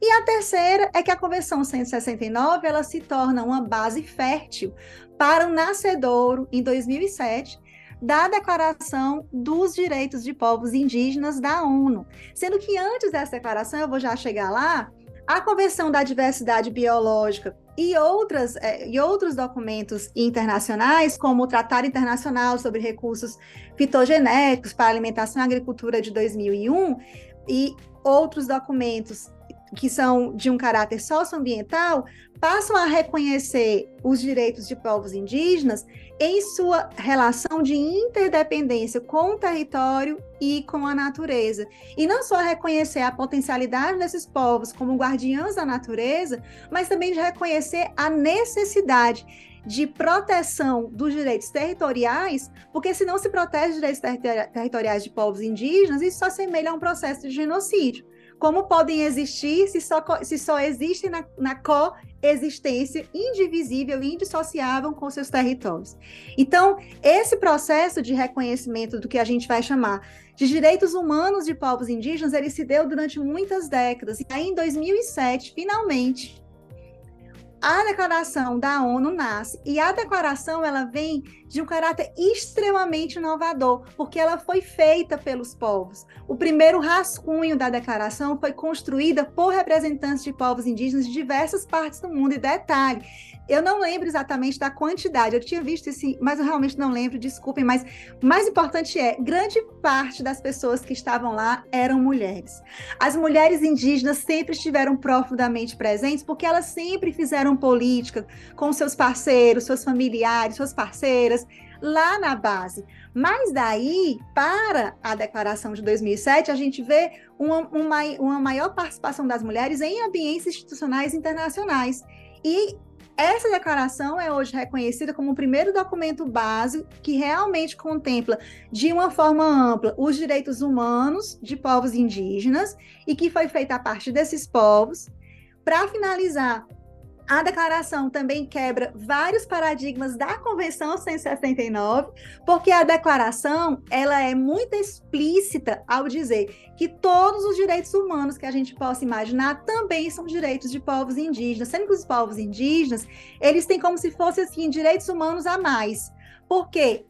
E a terceira é que a Convenção 169 ela se torna uma base fértil para o nascedouro em 2007 da Declaração dos Direitos de Povos Indígenas da ONU. Sendo que antes dessa declaração, eu vou já chegar lá, a Convenção da Diversidade Biológica e, outras, é, e outros documentos internacionais, como o Tratado Internacional sobre Recursos Fitogenéticos para Alimentação e Agricultura de 2001, e outros documentos que são de um caráter socioambiental, passam a reconhecer os direitos de povos indígenas em sua relação de interdependência com o território e com a natureza. E não só reconhecer a potencialidade desses povos como guardiãs da natureza, mas também de reconhecer a necessidade de proteção dos direitos territoriais, porque se não se protege os direitos territoriais de povos indígenas, isso só semelha a um processo de genocídio. Como podem existir se só, se só existem na, na coexistência indivisível e indissociável com seus territórios? Então, esse processo de reconhecimento do que a gente vai chamar de direitos humanos de povos indígenas, ele se deu durante muitas décadas. E aí, em 2007, finalmente, a declaração da ONU nasce e a declaração ela vem de um caráter extremamente inovador, porque ela foi feita pelos povos. O primeiro rascunho da declaração foi construída por representantes de povos indígenas de diversas partes do mundo e detalhe, eu não lembro exatamente da quantidade, eu tinha visto esse, mas eu realmente não lembro, desculpem, mas mais importante é, grande parte das pessoas que estavam lá eram mulheres. As mulheres indígenas sempre estiveram profundamente presentes porque elas sempre fizeram política com seus parceiros, seus familiares, suas parceiras, lá na base. Mas daí, para a declaração de 2007, a gente vê uma, uma, uma maior participação das mulheres em ambientes institucionais internacionais. E essa declaração é hoje reconhecida como o primeiro documento básico que realmente contempla, de uma forma ampla, os direitos humanos de povos indígenas e que foi feita a partir desses povos. Para finalizar, A declaração também quebra vários paradigmas da Convenção 169, porque a declaração ela é muito explícita ao dizer que todos os direitos humanos que a gente possa imaginar também são direitos de povos indígenas, sendo que os povos indígenas eles têm como se fosse assim direitos humanos a mais, porque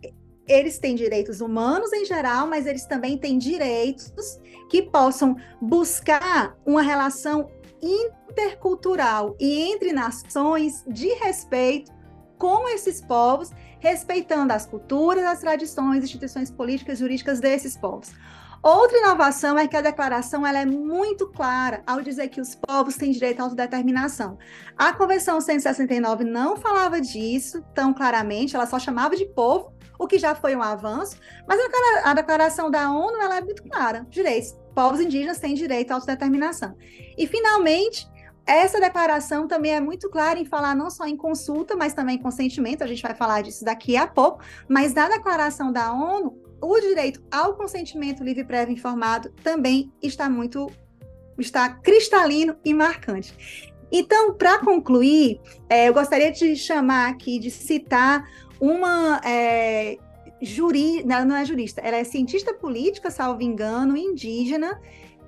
eles têm direitos humanos em geral, mas eles também têm direitos que possam buscar uma relação intercultural e entre nações de respeito com esses povos, respeitando as culturas, as tradições, instituições políticas e jurídicas desses povos. Outra inovação é que a declaração ela é muito clara ao dizer que os povos têm direito à autodeterminação. A Convenção 169 não falava disso tão claramente, ela só chamava de povo, o que já foi um avanço, mas a declaração da ONU ela é muito clara: direitos. Povos indígenas têm direito à autodeterminação. E, finalmente, essa declaração também é muito clara em falar não só em consulta, mas também em consentimento, a gente vai falar disso daqui a pouco, mas na declaração da ONU, o direito ao consentimento livre, prévio e informado também está muito, está cristalino e marcante. Então, para concluir, é, eu gostaria de chamar aqui, de citar uma é, jurista, ela não é jurista, ela é cientista política, salvo engano, indígena,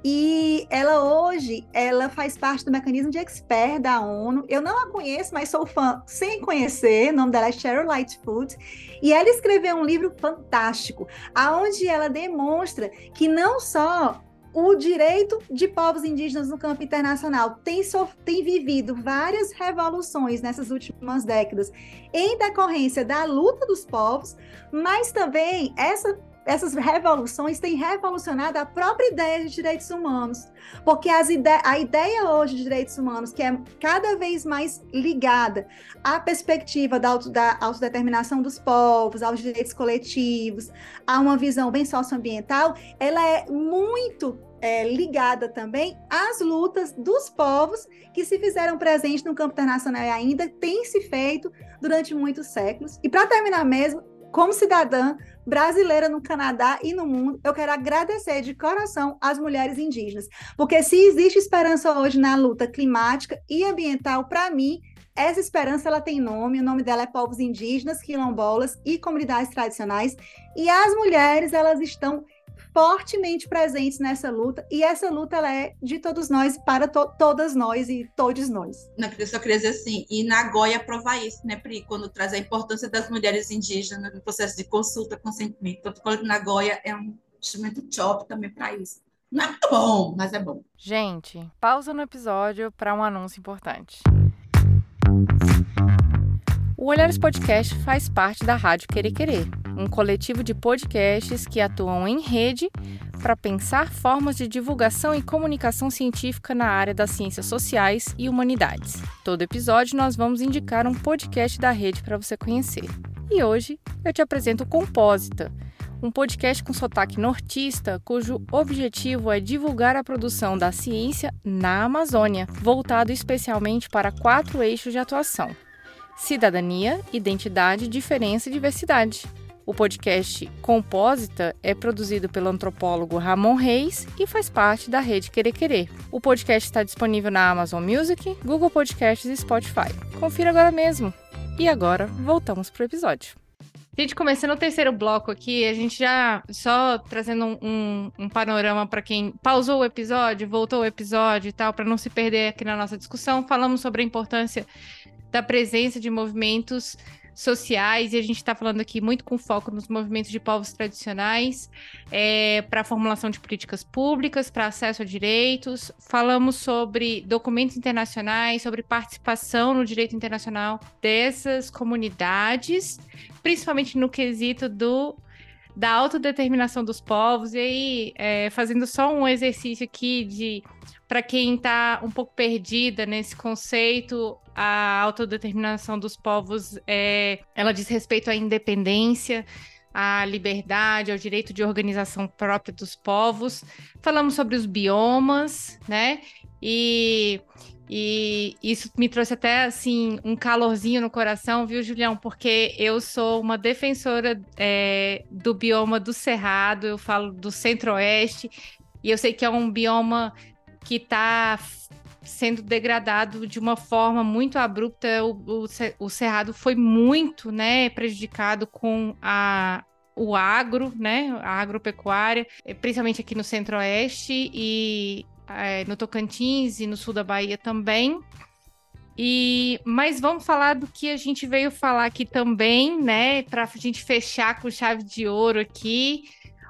e ela hoje, ela faz parte do mecanismo de expert da ONU. Eu não a conheço, mas sou fã sem conhecer. O nome dela é Cheryl Lightfoot. E ela escreveu um livro fantástico, aonde ela demonstra que não só o direito de povos indígenas no campo internacional. Tem, so, tem vivido várias revoluções nessas últimas décadas em decorrência da luta dos povos, mas também essa essas revoluções têm revolucionado a própria ideia de direitos humanos, porque ide a ideia hoje de direitos humanos, que é cada vez mais ligada à perspectiva da, auto da autodeterminação dos povos, aos direitos coletivos, a uma visão bem socioambiental, ela é muito é, ligada também às lutas dos povos que se fizeram presentes no campo internacional e ainda tem se feito durante muitos séculos. E para terminar mesmo, como cidadã brasileira no Canadá e no mundo, eu quero agradecer de coração às mulheres indígenas, porque se existe esperança hoje na luta climática e ambiental, para mim, essa esperança ela tem nome, o nome dela é povos indígenas, quilombolas e comunidades tradicionais, e as mulheres elas estão fortemente presentes nessa luta, e essa luta ela é de todos nós, para to todas nós e todos nós. Não, eu só queria dizer assim, e Nagoya prova isso, né, Pri, quando traz a importância das mulheres indígenas no processo de consulta, consentimento. O protocolo de Nagoya é um instrumento chop também para isso. Não é muito bom, mas é bom. Gente, pausa no episódio para um anúncio importante. O Olhares Podcast faz parte da Rádio Querer Querer, um coletivo de podcasts que atuam em rede para pensar formas de divulgação e comunicação científica na área das ciências sociais e humanidades. Todo episódio nós vamos indicar um podcast da rede para você conhecer. E hoje eu te apresento o Compósita, um podcast com sotaque nortista, cujo objetivo é divulgar a produção da ciência na Amazônia, voltado especialmente para quatro eixos de atuação: cidadania, identidade, diferença e diversidade. O podcast Compósita é produzido pelo antropólogo Ramon Reis e faz parte da rede Querer Querer. O podcast está disponível na Amazon Music, Google Podcasts e Spotify. Confira agora mesmo. E agora, voltamos para o episódio. Gente, começando o terceiro bloco aqui, a gente já só trazendo um, um, um panorama para quem pausou o episódio, voltou o episódio e tal, para não se perder aqui na nossa discussão, falamos sobre a importância da presença de movimentos sociais, e a gente está falando aqui muito com foco nos movimentos de povos tradicionais, é, para a formulação de políticas públicas, para acesso a direitos. Falamos sobre documentos internacionais, sobre participação no direito internacional dessas comunidades, principalmente no quesito do da autodeterminação dos povos, e aí, é, fazendo só um exercício aqui de para quem está um pouco perdida nesse conceito, a autodeterminação dos povos é, ela diz respeito à independência, à liberdade, ao direito de organização própria dos povos. Falamos sobre os biomas, né? E, e isso me trouxe até assim um calorzinho no coração, viu, Julião? Porque eu sou uma defensora é, do bioma do Cerrado, eu falo do Centro-Oeste, e eu sei que é um bioma que está sendo degradado de uma forma muito abrupta. O, o, o Cerrado foi muito né, prejudicado com a, o agro, né, a agropecuária, eh, principalmente aqui no Centro-Oeste e é, no Tocantins e no sul da Bahia também. E, mas vamos falar do que a gente veio falar aqui também, né? Para a gente fechar com chave de ouro aqui,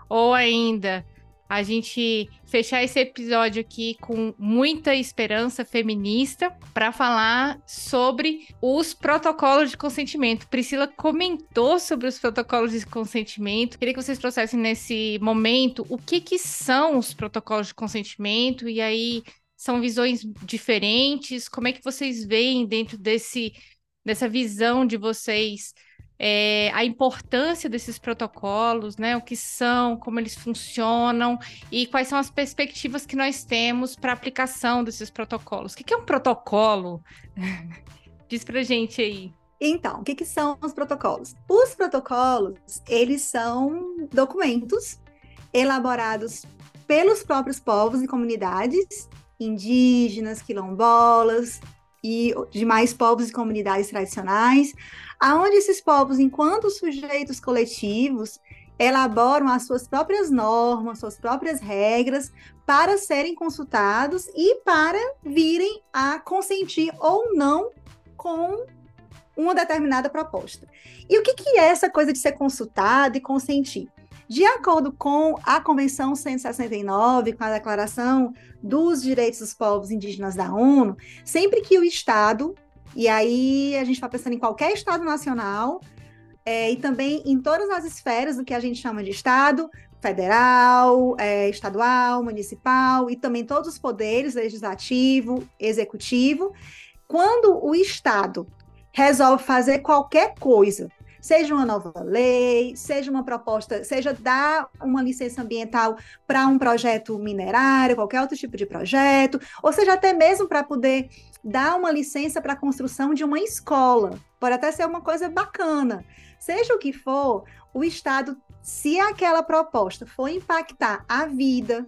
ou ainda a gente fechar esse episódio aqui com muita esperança feminista para falar sobre os protocolos de consentimento. Priscila comentou sobre os protocolos de consentimento. Queria que vocês trouxessem nesse momento o que, que são os protocolos de consentimento e aí são visões diferentes. Como é que vocês veem dentro desse dessa visão de vocês é, a importância desses protocolos, né? O que são, como eles funcionam e quais são as perspectivas que nós temos para aplicação desses protocolos. O que, que é um protocolo? Diz para gente aí. Então, o que, que são os protocolos? Os protocolos, eles são documentos elaborados pelos próprios povos e comunidades indígenas, quilombolas e demais povos e comunidades tradicionais, aonde esses povos, enquanto sujeitos coletivos, elaboram as suas próprias normas, suas próprias regras para serem consultados e para virem a consentir ou não com uma determinada proposta. E o que, que é essa coisa de ser consultado e consentir? De acordo com a Convenção 169, com a Declaração dos Direitos dos Povos Indígenas da ONU, sempre que o Estado e aí a gente está pensando em qualquer Estado nacional é, e também em todas as esferas do que a gente chama de Estado, federal, é, estadual, municipal e também todos os poderes, legislativo, executivo. Quando o Estado resolve fazer qualquer coisa, seja uma nova lei, seja uma proposta, seja dar uma licença ambiental para um projeto minerário, qualquer outro tipo de projeto, ou seja, até mesmo para poder dar uma licença para a construção de uma escola. Pode até ser uma coisa bacana. Seja o que for, o Estado, se aquela proposta for impactar a vida,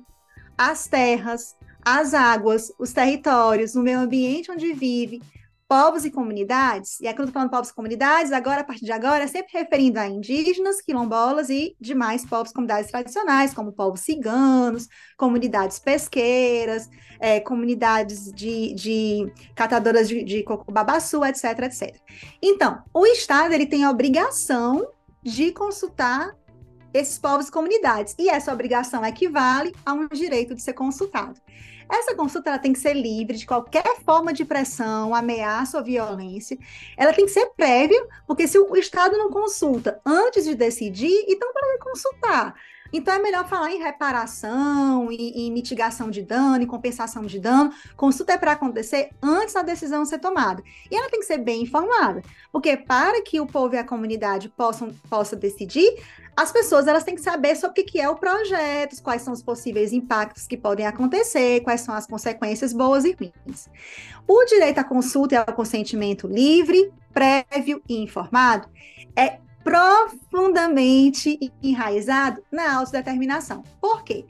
as terras, as águas, os territórios, o meio ambiente onde vive, povos e comunidades, e aqui eu estou falando povos e comunidades, agora, a partir de agora, é sempre referindo a indígenas, quilombolas e demais povos e comunidades tradicionais, como povos ciganos, comunidades pesqueiras, é, comunidades de, de catadoras de, de babaçu, etc, etc. Então, o Estado ele tem a obrigação de consultar esses povos e comunidades, e essa obrigação equivale a um direito de ser consultado. Essa consulta ela tem que ser livre de qualquer forma de pressão, ameaça ou violência. Ela tem que ser prévia, porque se o Estado não consulta antes de decidir, então para consultar? Então é melhor falar em reparação, em, em mitigação de dano, em compensação de dano. Consulta é para acontecer antes da decisão ser tomada. E ela tem que ser bem informada, porque para que o povo e a comunidade possam, possam decidir, as pessoas elas têm que saber sobre o que é o projeto, quais são os possíveis impactos que podem acontecer, quais são as consequências boas e ruins. O direito à consulta e ao consentimento livre, prévio e informado é profundamente enraizado na autodeterminação. Por quê?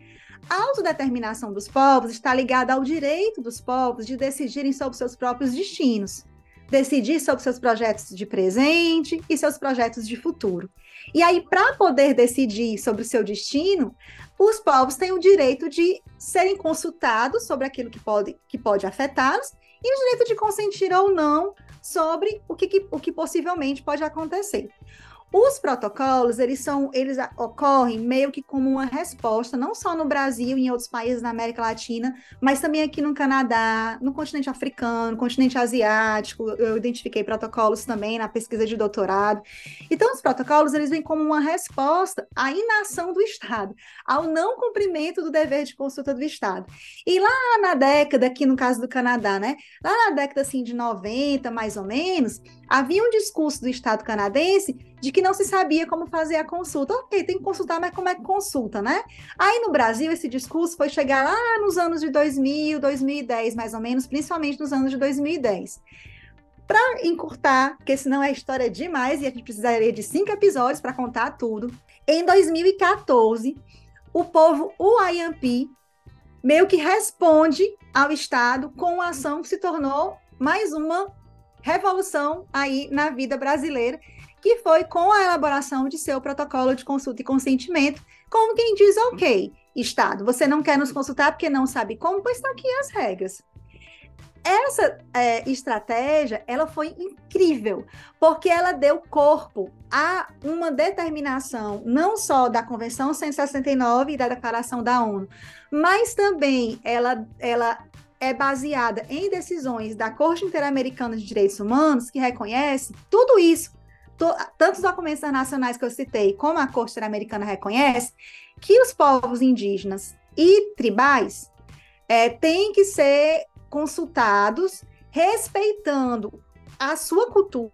A autodeterminação dos povos está ligada ao direito dos povos de decidirem sobre seus próprios destinos, decidir sobre seus projetos de presente e seus projetos de futuro. E aí, para poder decidir sobre o seu destino, os povos têm o direito de serem consultados sobre aquilo que pode, que pode afetá-los e o direito de consentir ou não sobre o que, o que possivelmente pode acontecer. Os protocolos, eles são, eles ocorrem meio que como uma resposta, não só no Brasil e em outros países da América Latina, mas também aqui no Canadá, no continente africano, no continente asiático, eu identifiquei protocolos também na pesquisa de doutorado. Então, os protocolos, eles vêm como uma resposta à inação do Estado, ao não cumprimento do dever de consulta do Estado. E lá na década, aqui no caso do Canadá, né, lá na década, assim, de 90, mais ou menos, havia um discurso do Estado canadense de que não se sabia como fazer a consulta. Ok, tem que consultar, mas como é que consulta, né? Aí no Brasil, esse discurso foi chegar lá nos anos de 2000, 2010, mais ou menos, principalmente nos anos de 2010. Para encurtar, porque senão é história demais e a gente precisaria de cinco episódios para contar tudo. Em 2014, o povo Uayampi meio que responde ao Estado com uma ação que se tornou mais uma revolução aí na vida brasileira, que foi com a elaboração de seu protocolo de consulta e consentimento, como quem diz, ok, Estado, você não quer nos consultar porque não sabe como, pois estão aqui as regras. Essa é, estratégia, ela foi incrível, porque ela deu corpo a uma determinação não só da Convenção 169 e da Declaração da ONU, mas também ela, ela é baseada em decisões da Corte Interamericana de Direitos Humanos, que reconhece tudo isso, to, tanto os documentos internacionais que eu citei, como a Corte Interamericana reconhece, que os povos indígenas e tribais é, têm que ser consultados, respeitando a sua cultura,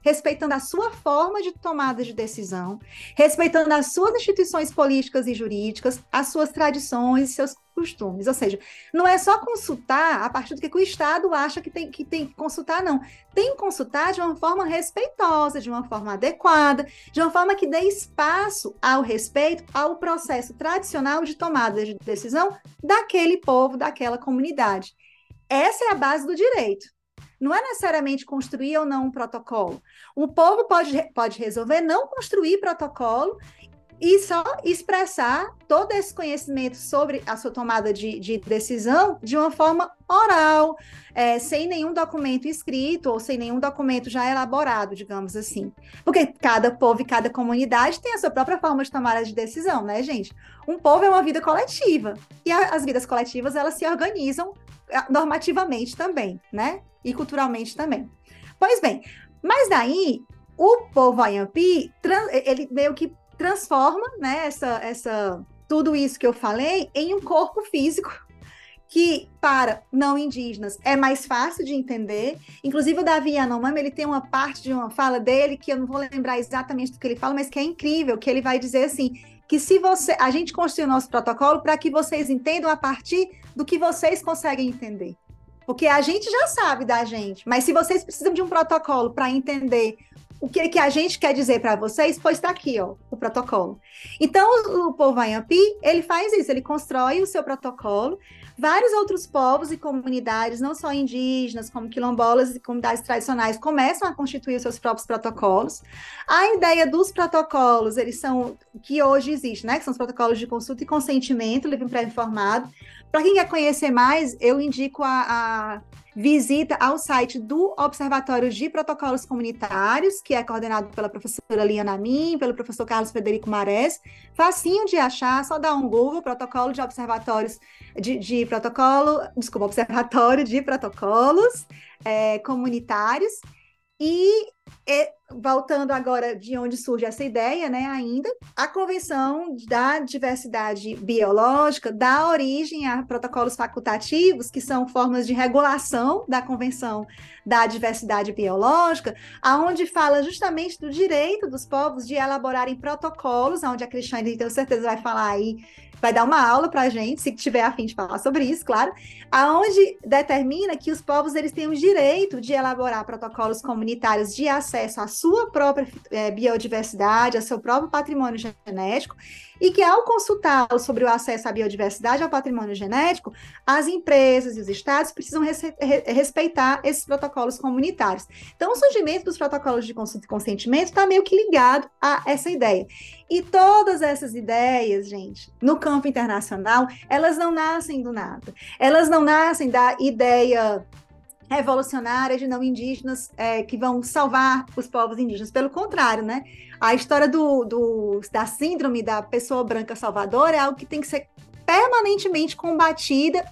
respeitando a sua forma de tomada de decisão, respeitando as suas instituições políticas e jurídicas, as suas tradições seus costumes. Ou seja, não é só consultar a partir do que o Estado acha que tem que, tem que consultar, não. Tem que consultar de uma forma respeitosa, de uma forma adequada, de uma forma que dê espaço ao respeito ao processo tradicional de tomada de decisão daquele povo, daquela comunidade. Essa é a base do direito. Não é necessariamente construir ou não um protocolo. O povo pode, pode resolver não construir protocolo e só expressar todo esse conhecimento sobre a sua tomada de, de decisão de uma forma oral, é, sem nenhum documento escrito ou sem nenhum documento já elaborado, digamos assim. Porque cada povo e cada comunidade tem a sua própria forma de tomar de decisão, né, gente? Um povo é uma vida coletiva e a, as vidas coletivas elas se organizam normativamente também, né? E culturalmente também. Pois bem, mas daí o povo Ayampi, ele meio que transforma, né, essa, essa, tudo isso que eu falei em um corpo físico que para não indígenas é mais fácil de entender. Inclusive o Davi Yanomami, ele tem uma parte de uma fala dele que eu não vou lembrar exatamente do que ele fala, mas que é incrível, que ele vai dizer assim, que se você, a gente construiu o nosso protocolo para que vocês entendam a partir do que vocês conseguem entender. Porque a gente já sabe da gente, mas se vocês precisam de um protocolo para entender o que, que a gente quer dizer para vocês, pois está aqui, ó, o protocolo. Então, o, o povo Ayampi, ele faz isso, ele constrói o seu protocolo. Vários outros povos e comunidades, não só indígenas, como quilombolas e comunidades tradicionais, começam a constituir os seus próprios protocolos. A ideia dos protocolos, eles são, que hoje existe, né, que são os protocolos de consulta e consentimento, livre pré-informado. Para quem quer conhecer mais, eu indico a, a visita ao site do Observatório de Protocolos Comunitários, que é coordenado pela professora Liana Min, pelo professor Carlos Frederico Marés. Facinho de achar, só dar um Google, protocolo de observatórios de, de protocolo, desculpa, observatório de protocolos é, comunitários. E, e, voltando agora de onde surge essa ideia, né, ainda, a Convenção da Diversidade Biológica dá origem a protocolos facultativos, que são formas de regulação da Convenção da Diversidade Biológica, aonde fala justamente do direito dos povos de elaborarem protocolos, onde a Cristiane, tenho certeza, vai falar aí vai dar uma aula para a gente, se tiver a fim de falar sobre isso, claro, aonde determina que os povos eles têm o direito de elaborar protocolos comunitários de acesso à sua própria é, biodiversidade, ao seu próprio patrimônio genético, e que ao consultar sobre o acesso à biodiversidade ao patrimônio genético, as empresas e os estados precisam res respeitar esses protocolos comunitários. Então, o surgimento dos protocolos de consulta e consentimento está meio que ligado a essa ideia. E todas essas ideias, gente, no campo internacional, elas não nascem do nada. Elas não nascem da ideia revolucionária de não indígenas é, que vão salvar os povos indígenas. Pelo contrário, né? A história do, do, da síndrome da pessoa branca salvadora é algo que tem que ser permanentemente combatida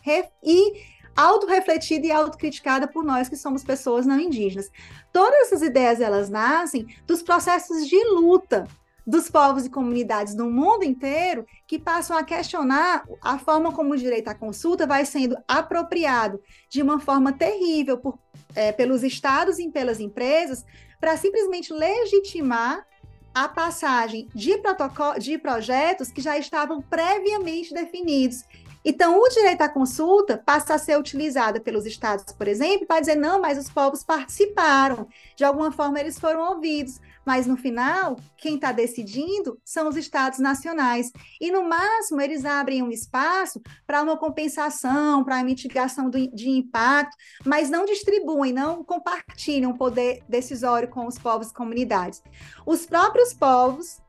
e auto-refletida e autocriticada por nós que somos pessoas não indígenas. Todas essas ideias, elas nascem dos processos de luta dos povos e comunidades no mundo inteiro que passam a questionar a forma como o direito à consulta vai sendo apropriado de uma forma terrível por, é, pelos estados e pelas empresas para simplesmente legitimar a passagem de, de projetos que já estavam previamente definidos. Então, o direito à consulta passa a ser utilizado pelos estados, por exemplo, para dizer, não, mas os povos participaram, de alguma forma eles foram ouvidos, mas no final, quem está decidindo são os estados nacionais. E no máximo, eles abrem um espaço para uma compensação, para a mitigação do, de impacto, mas não distribuem, não compartilham o poder decisório com os povos e comunidades. Os próprios povos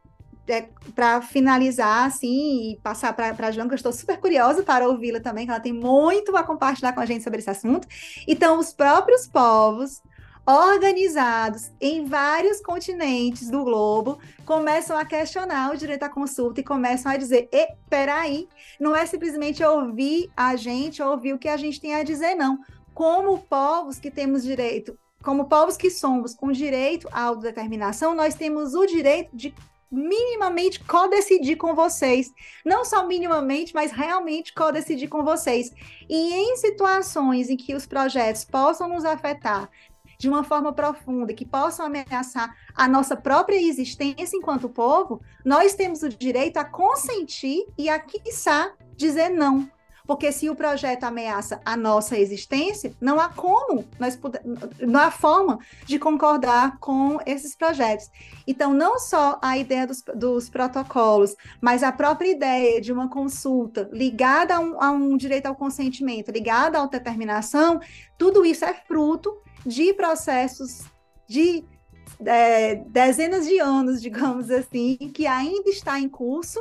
é, para finalizar, assim, e passar para a João, que eu estou super curiosa para ouvi-la também, que ela tem muito a compartilhar com a gente sobre esse assunto. Então, os próprios povos organizados em vários continentes do globo começam a questionar o direito à consulta e começam a dizer: e peraí, não é simplesmente ouvir a gente, ouvir o que a gente tem a dizer, não. Como povos que temos direito, como povos que somos com direito à autodeterminação, nós temos o direito de minimamente co-decidir com vocês. Não só minimamente, mas realmente co-decidir com vocês. E em situações em que os projetos possam nos afetar de uma forma profunda, que possam ameaçar a nossa própria existência enquanto povo, nós temos o direito a consentir e a, quiçá, dizer não. Porque se o projeto ameaça a nossa existência, não há como, nós não há forma de concordar com esses projetos. Então, não só a ideia dos, dos protocolos, mas a própria ideia de uma consulta ligada a um, a um direito ao consentimento, ligada à autodeterminação, tudo isso é fruto de processos de é, dezenas de anos, digamos assim, que ainda está em curso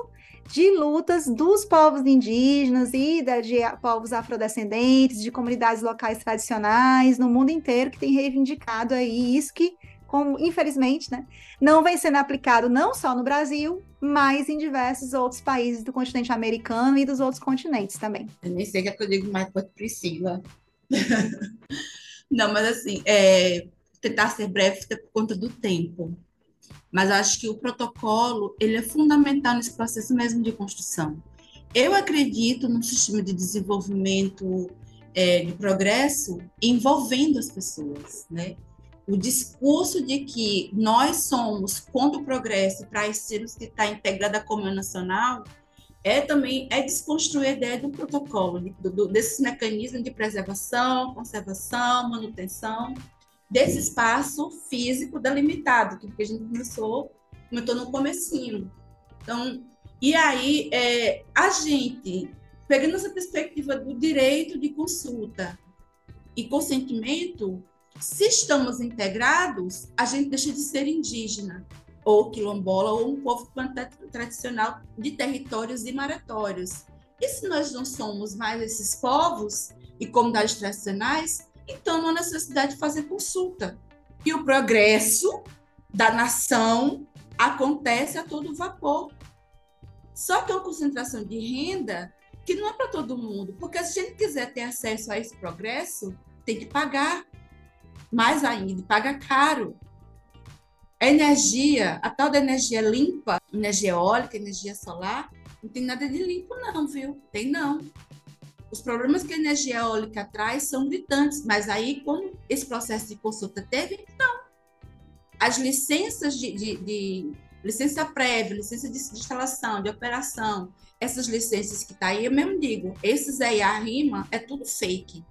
de lutas dos povos indígenas e da, de povos afrodescendentes, de comunidades locais tradicionais no mundo inteiro que tem reivindicado aí isso que, como, infelizmente, né, não vem sendo aplicado não só no Brasil, mas em diversos outros países do continente americano e dos outros continentes também. Eu nem sei o que, é que eu digo mais para Priscila. não, mas assim, é, tentar ser breve por conta do tempo mas acho que o protocolo ele é fundamental nesse processo mesmo de construção. Eu acredito num sistema de desenvolvimento é, de progresso envolvendo as pessoas, né? O discurso de que nós somos contra o progresso para estilos que está integrado à comunidade nacional é também é desconstruir a ideia do protocolo, do, desses mecanismos de preservação, conservação, manutenção desse espaço físico delimitado, que a gente começou, comentou no comecinho. Então, e aí, é, a gente, pegando essa perspectiva do direito de consulta e consentimento, se estamos integrados, a gente deixa de ser indígena, ou quilombola, ou um povo tradicional de territórios e maratórios. E se nós não somos mais esses povos e comunidades tradicionais, então não há necessidade de fazer consulta. E o progresso da nação acontece a todo vapor. Só que é uma concentração de renda que não é para todo mundo, porque se a gente quiser ter acesso a esse progresso, tem que pagar mais ainda, paga caro. A energia, a tal da energia limpa, energia eólica, energia solar, não tem nada de limpo não, viu? Tem não. Os problemas que a energia eólica traz são gritantes, mas aí, como esse processo de consulta teve, não. As licenças de, de, de licença prévia, licença de, de, instalação, de operação, essas licenças que tá aí, eu mesmo digo, esses aí, a rima, é tudo fake.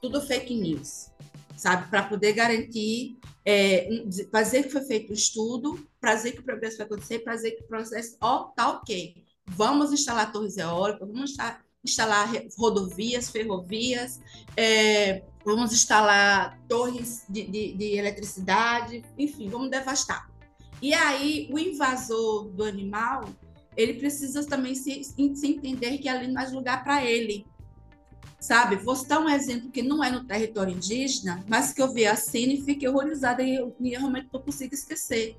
Tudo fake news, sabe? Para poder garantir, é, fazer que foi feito o estudo, prazer que o progresso vai acontecer, prazer que o processo, ó, tá ok. Vamos instalar torres eólicas, vamos instalar instalar rodovias, ferrovias, é, vamos instalar torres de, de, de, eletricidade, enfim, vamos devastar. E aí, o invasor do animal, ele precisa também se, se entender que ali não é lugar para ele. Sabe? Vou citar um exemplo que não é no território indígena, mas que eu vi a cena e fiquei horrorizada e eu, realmente não consigo esquecer.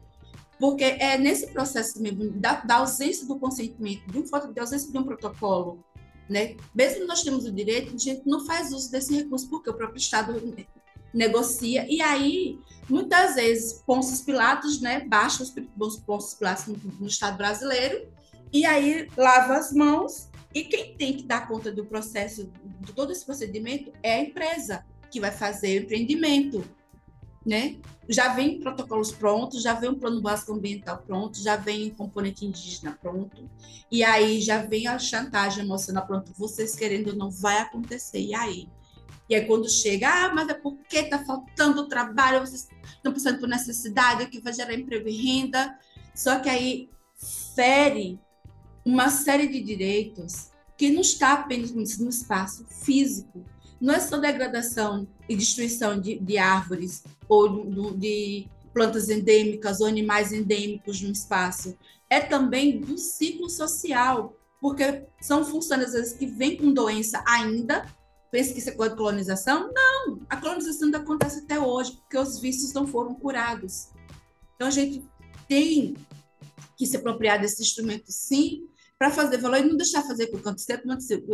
Porque é nesse processo mesmo da, da ausência do consentimento, de, um, de ausência de um protocolo, né? Mesmo nós temos o direito, a gente não faz uso desse recurso porque o próprio Estado negocia. E aí, muitas vezes, Pôncio Pilatos, né, baixa os Pôncio Pilatos no, no Estado brasileiro, e aí lava as mãos, e quem tem que dar conta do processo, de todo esse procedimento, é a empresa que vai fazer o empreendimento né? Já vem protocolos prontos, já vem um plano básico ambiental pronto, já vem um componente indígena pronto, e aí já vem a chantagem emocional pronto, vocês querendo ou não vai acontecer, e aí? E aí, quando chega, ah, mas é porque está faltando trabalho, vocês estão passando por necessidade, que vai gerar emprego e renda. Só que aí fere uma série de direitos que não está apenas no espaço físico. Não é só degradação e destruição de, de árvores ou de, de plantas endêmicas ou animais endêmicos no espaço. É também do ciclo social, porque são às vezes, que vêm com doença ainda, pensa que isso é coisa de colonização? Não, a colonização ainda acontece até hoje, porque os vícios não foram curados. Então, a gente tem que se apropriar desse instrumento, sim, para fazer valor e não deixar fazer com o canto certo,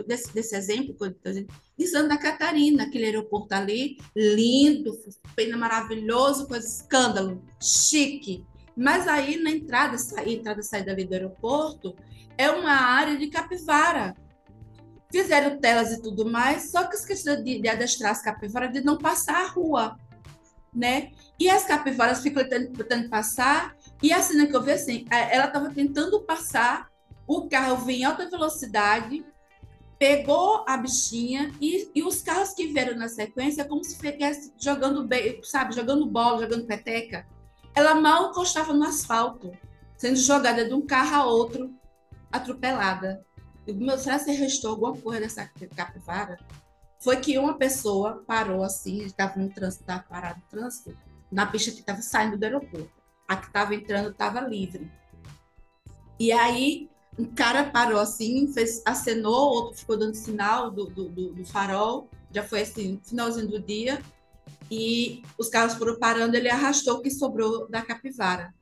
desse, desse exemplo de Santa Catarina, aquele aeroporto ali, lindo, pena maravilhoso, coisa escândalo, chique. Mas aí na entrada, saída, entrada saída ali do aeroporto, é uma área de capivara. Fizeram telas e tudo mais, só que questões de, de adestrar as capivaras de não passar a rua, né? E as capivaras ficam tentando, tentando passar, e a cena que eu vi assim, é, ela estava tentando passar o carro vinha em alta velocidade, pegou a bichinha e, e os carros que vieram na sequência, como se estivesse jogando, sabe, jogando bola, jogando peteca. Ela mal encostava no asfalto, sendo jogada de um carro a outro, atropelada. Eu meu, será que restou alguma coisa dessa capivara? Foi que uma pessoa parou assim, estava no trânsito, estava parado no trânsito, na pista que estava saindo do aeroporto. A que estava entrando estava livre. E aí um cara parou assim, fez, acenou, outro ficou dando sinal do, do, do, do farol, já foi assim, finalzinho do dia, e os carros foram parando, ele arrastou o que sobrou da capivara.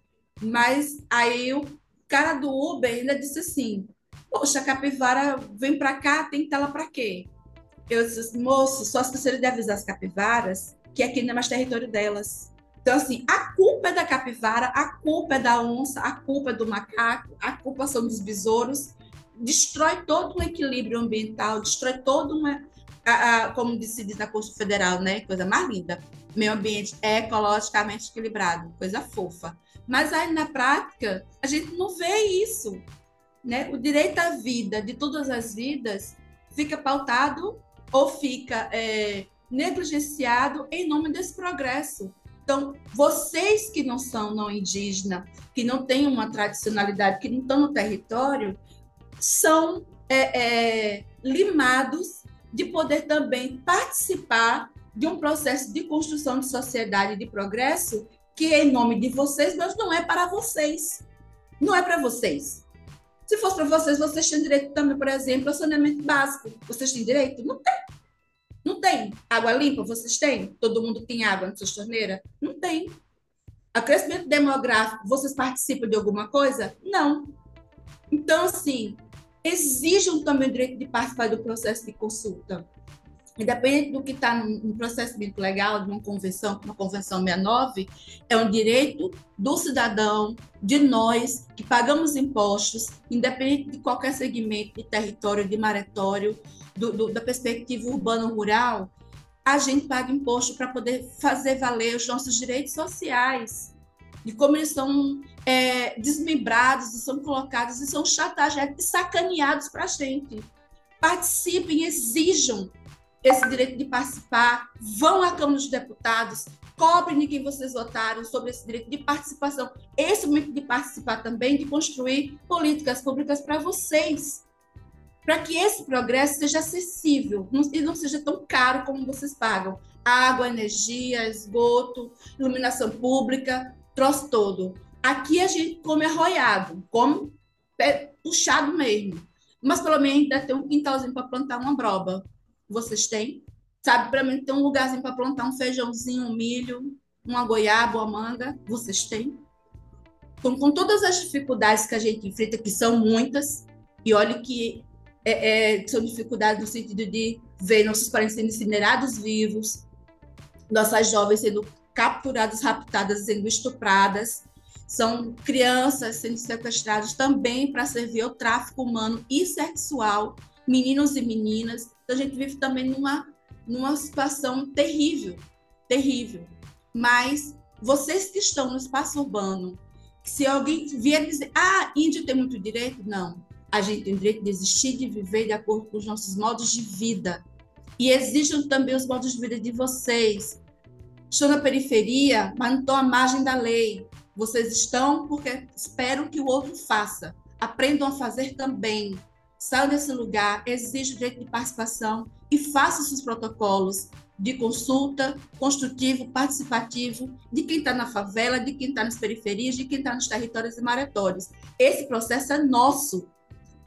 Mas aí o cara do Uber ainda disse assim: Poxa, a capivara vem para cá, tem lá para quê? Eu disse, moço, só se você deve avisar as capivaras que aqui não é mais território delas. Então, assim, a culpa é da capivara, a culpa é da onça, a culpa é do macaco, a culpa são dos besouros. Destrói todo o equilíbrio ambiental, destrói todo uma. A, a, como se diz na Constituição Federal, né? Coisa mais linda. Meio ambiente é ecologicamente equilibrado, coisa fofa. Mas aí, na prática, a gente não vê isso. Né? O direito à vida, de todas as vidas, fica pautado ou fica é, negligenciado em nome desse progresso. Então, vocês que não são não indígena, que não têm uma tradicionalidade, que não estão no território, são é, é, limados de poder também participar de um processo de construção de sociedade de progresso que é em nome de vocês, mas não é para vocês. Não é para vocês. Se fosse para vocês, vocês têm direito também, por exemplo, ao saneamento básico. Vocês têm direito? Não tem. Não tem. Água limpa, vocês têm? Todo mundo tem água na sua torneira? Não tem. A crescimento demográfico, vocês participam de alguma coisa? Não. Então, assim, exijam também o direito de participar do processo de consulta. Independente do que está no processamento legal, de uma convenção, uma convenção 69, é um direito do cidadão, de nós, que pagamos impostos, independente de qualquer segmento de território, de maretório, do, do, da perspectiva urbano-rural, a gente paga imposto para poder fazer valer os nossos direitos sociais, de como eles são é, desmembrados, são colocados, e são chantageados sacaneados para a gente. Participem, exijam esse direito de participar, vão à Câmara dos Deputados, cobrem de quem vocês votaram sobre esse direito de participação, esse momento de participar também, de construir políticas públicas para vocês, para que esse progresso seja acessível e não seja tão caro como vocês pagam. Água, energia, esgoto, iluminação pública, troço todo. Aqui a gente come arroiado, come puxado mesmo. Mas pelo menos ainda tem um quintalzinho para plantar uma broba. Vocês têm? Sabe, para mim tem um lugarzinho para plantar um feijãozinho, um milho, uma goiaba, uma manga. Vocês têm? Então, com todas as dificuldades que a gente enfrenta, que são muitas, e olhe que é, é, são dificuldades no sentido de ver nossos parentes sendo incinerados vivos, nossas jovens sendo capturadas, raptadas, sendo estupradas, são crianças sendo sequestradas também para servir ao tráfico humano e sexual, meninos e meninas. Então, a gente vive também numa, numa situação terrível, terrível. Mas vocês que estão no espaço urbano, se alguém vier dizer, ah, índio tem muito direito, não a gente tem o direito de existir, de viver de acordo com os nossos modos de vida. E exijam também os modos de vida de vocês. Estou na periferia, mas não estou à margem da lei. Vocês estão porque esperam que o outro faça. Aprendam a fazer também. Saiam desse lugar, exijam o direito de participação e façam seus protocolos de consulta construtivo, participativo, de quem está na favela, de quem está nas periferias, de quem está nos territórios e maretórios. Esse processo é nosso.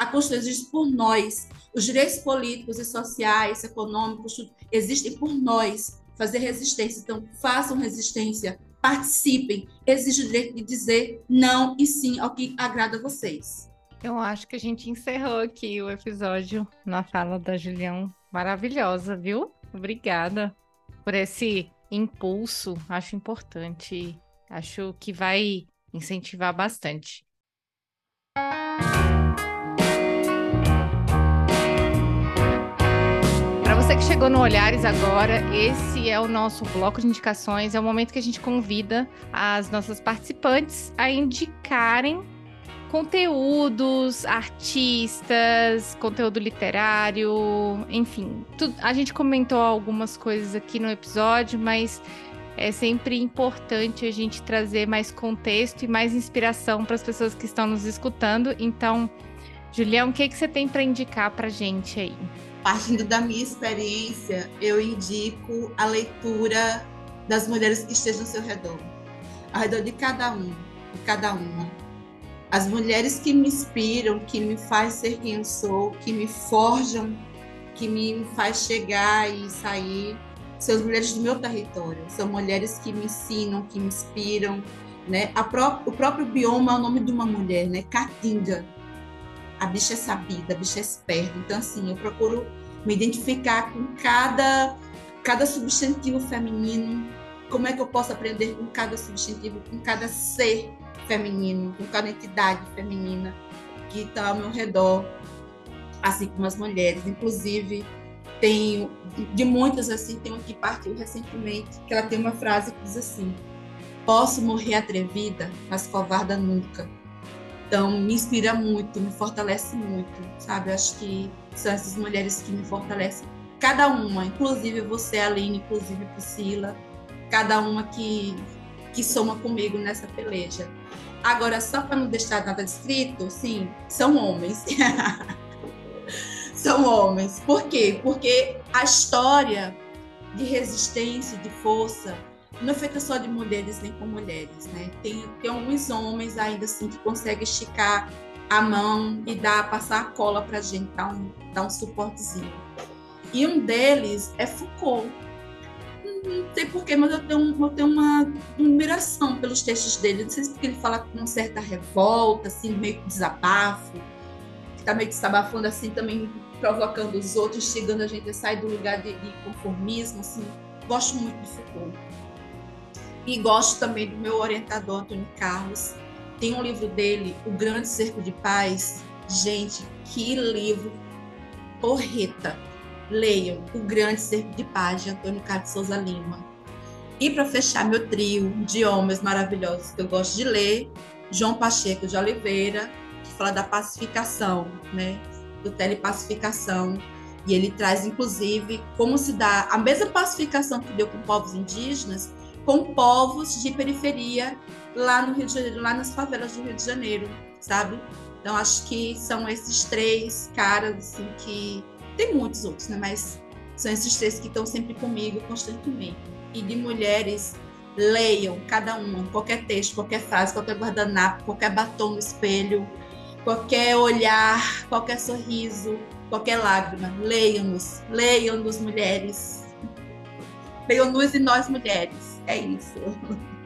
A Constituição existe por nós. Os direitos políticos e sociais, econômicos, existem por nós. Fazer resistência. Então, façam resistência, participem, exijam o direito de dizer não e sim ao que agrada a vocês. Eu acho que a gente encerrou aqui o episódio na fala da Julião. Maravilhosa, viu? Obrigada por esse impulso. Acho importante. Acho que vai incentivar bastante. Você que chegou no Olhares agora, esse é o nosso bloco de indicações. É o momento que a gente convida as nossas participantes a indicarem conteúdos, artistas, conteúdo literário, enfim. Tudo, a gente comentou algumas coisas aqui no episódio, mas é sempre importante a gente trazer mais contexto e mais inspiração para as pessoas que estão nos escutando. Então, Julião, o que, que você tem para indicar para gente aí? Partindo da minha experiência, eu indico a leitura das mulheres que estejam ao seu redor, ao redor de cada um, de cada uma as mulheres que me inspiram, que me faz ser quem eu sou, que me forjam, que me faz chegar e sair, são as mulheres do meu território. São mulheres que me ensinam, que me inspiram, né? Pró o próprio bioma é o nome de uma mulher, né? Caatinga. A bicha é sabida, a bicha é esperta. Então assim, eu procuro me identificar com cada cada substantivo feminino. Como é que eu posso aprender com cada substantivo, com cada ser feminino, com cada entidade feminina que está ao meu redor, assim como as mulheres. Inclusive, tenho, de muitas assim, tem uma que partiu recentemente, que ela tem uma frase que diz assim: Posso morrer atrevida, mas covarda nunca. Então, me inspira muito, me fortalece muito, sabe? Acho que são essas mulheres que me fortalecem. Cada uma, inclusive você, Aline, inclusive Priscila, cada uma que, que soma comigo nessa peleja. Agora, só para não deixar nada escrito, sim, são homens. são homens. Por quê? Porque a história de resistência, de força, não é feita só de mulheres nem com mulheres, né? Tem, tem alguns homens ainda assim que conseguem esticar a mão e dar, passar a cola para a gente, dar um, dar um suportezinho. E um deles é Foucault não sei porquê, mas eu tenho, eu tenho uma admiração pelos textos dele. Não sei se porque ele fala com uma certa revolta, assim, meio que desabafo, que tá meio desabafando assim, também provocando os outros, chegando a gente a sair do lugar de, de conformismo, assim. Gosto muito de Foucault. E gosto também do meu orientador, Antônio Carlos. Tem um livro dele, O Grande Cerco de Paz. Gente, que livro porreta! leiam O Grande Cerco de Paz, de Antônio Carlos Souza Lima. E para fechar meu trio de homens maravilhosos que eu gosto de ler, João Pacheco de Oliveira, que fala da pacificação, né? do telepacificação. E ele traz, inclusive, como se dá a mesma pacificação que deu com povos indígenas, com povos de periferia lá no Rio de Janeiro, lá nas favelas do Rio de Janeiro, sabe? Então, acho que são esses três caras assim, que tem muitos outros, né? Mas são esses três que estão sempre comigo constantemente. E de mulheres, leiam cada uma, qualquer texto, qualquer frase, qualquer guardanapo, qualquer batom no espelho, qualquer olhar, qualquer sorriso, qualquer lágrima. Leiam-nos, leiam-nos, mulheres. Leiam-nos e nós, mulheres. É isso.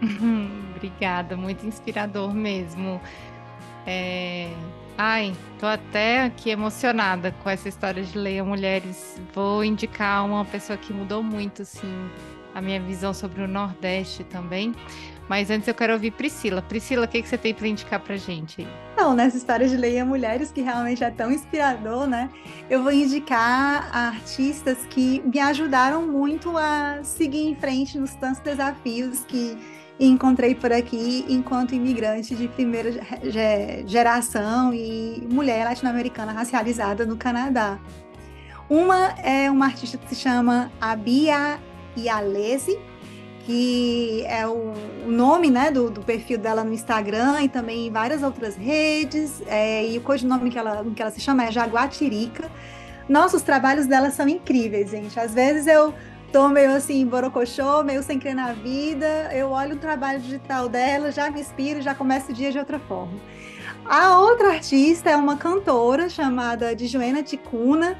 Obrigada, muito inspirador mesmo. É, Ai, tô até aqui emocionada com essa história de Leia Mulheres. Vou indicar uma pessoa que mudou muito, assim, a minha visão sobre o Nordeste também. Mas antes eu quero ouvir Priscila. Priscila, o que, que você tem para indicar pra gente aí? Não, nessa história de Leia Mulheres, que realmente é tão inspirador, né? Eu vou indicar artistas que me ajudaram muito a seguir em frente nos tantos desafios que encontrei por aqui enquanto imigrante de primeira geração e mulher latino-americana racializada no Canadá. Uma é uma artista que se chama Abia Ialese, que é o, nome né, do, do, perfil dela no Instagram e também em várias outras redes. É, e o codinome que ela, que ela se chama é Jaguatirica. Nossa, os trabalhos dela são incríveis, gente. Às vezes eu tô meio assim, borocochô, meio sem crer na vida, eu olho o trabalho digital dela, já me inspiro, já começo o dia de outra forma. A outra artista é uma cantora chamada de Joana Ticuna,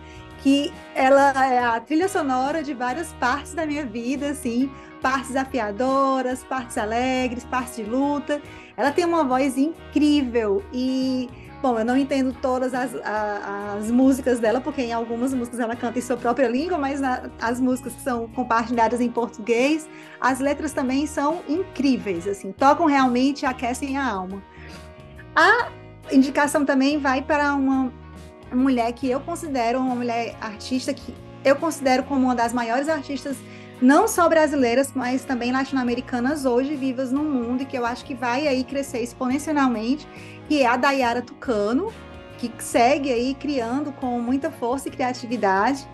que ela é a trilha sonora de várias partes da minha vida, assim, partes desafiadoras, partes alegres, partes de luta. Ela tem uma voz incrível e Bom, eu não entendo todas as, a, as músicas dela, porque em algumas músicas ela canta em sua própria língua, mas na, as músicas que são compartilhadas em português, as letras também são incríveis, assim, tocam realmente, aquecem a alma. A indicação também vai para uma mulher que eu considero uma mulher artista que eu considero como uma das maiores artistas não só brasileiras, mas também latino-americanas hoje vivas no mundo e que eu acho que vai aí crescer exponencialmente, que é a Dayara Tucano, que segue aí criando com muita força e criatividade.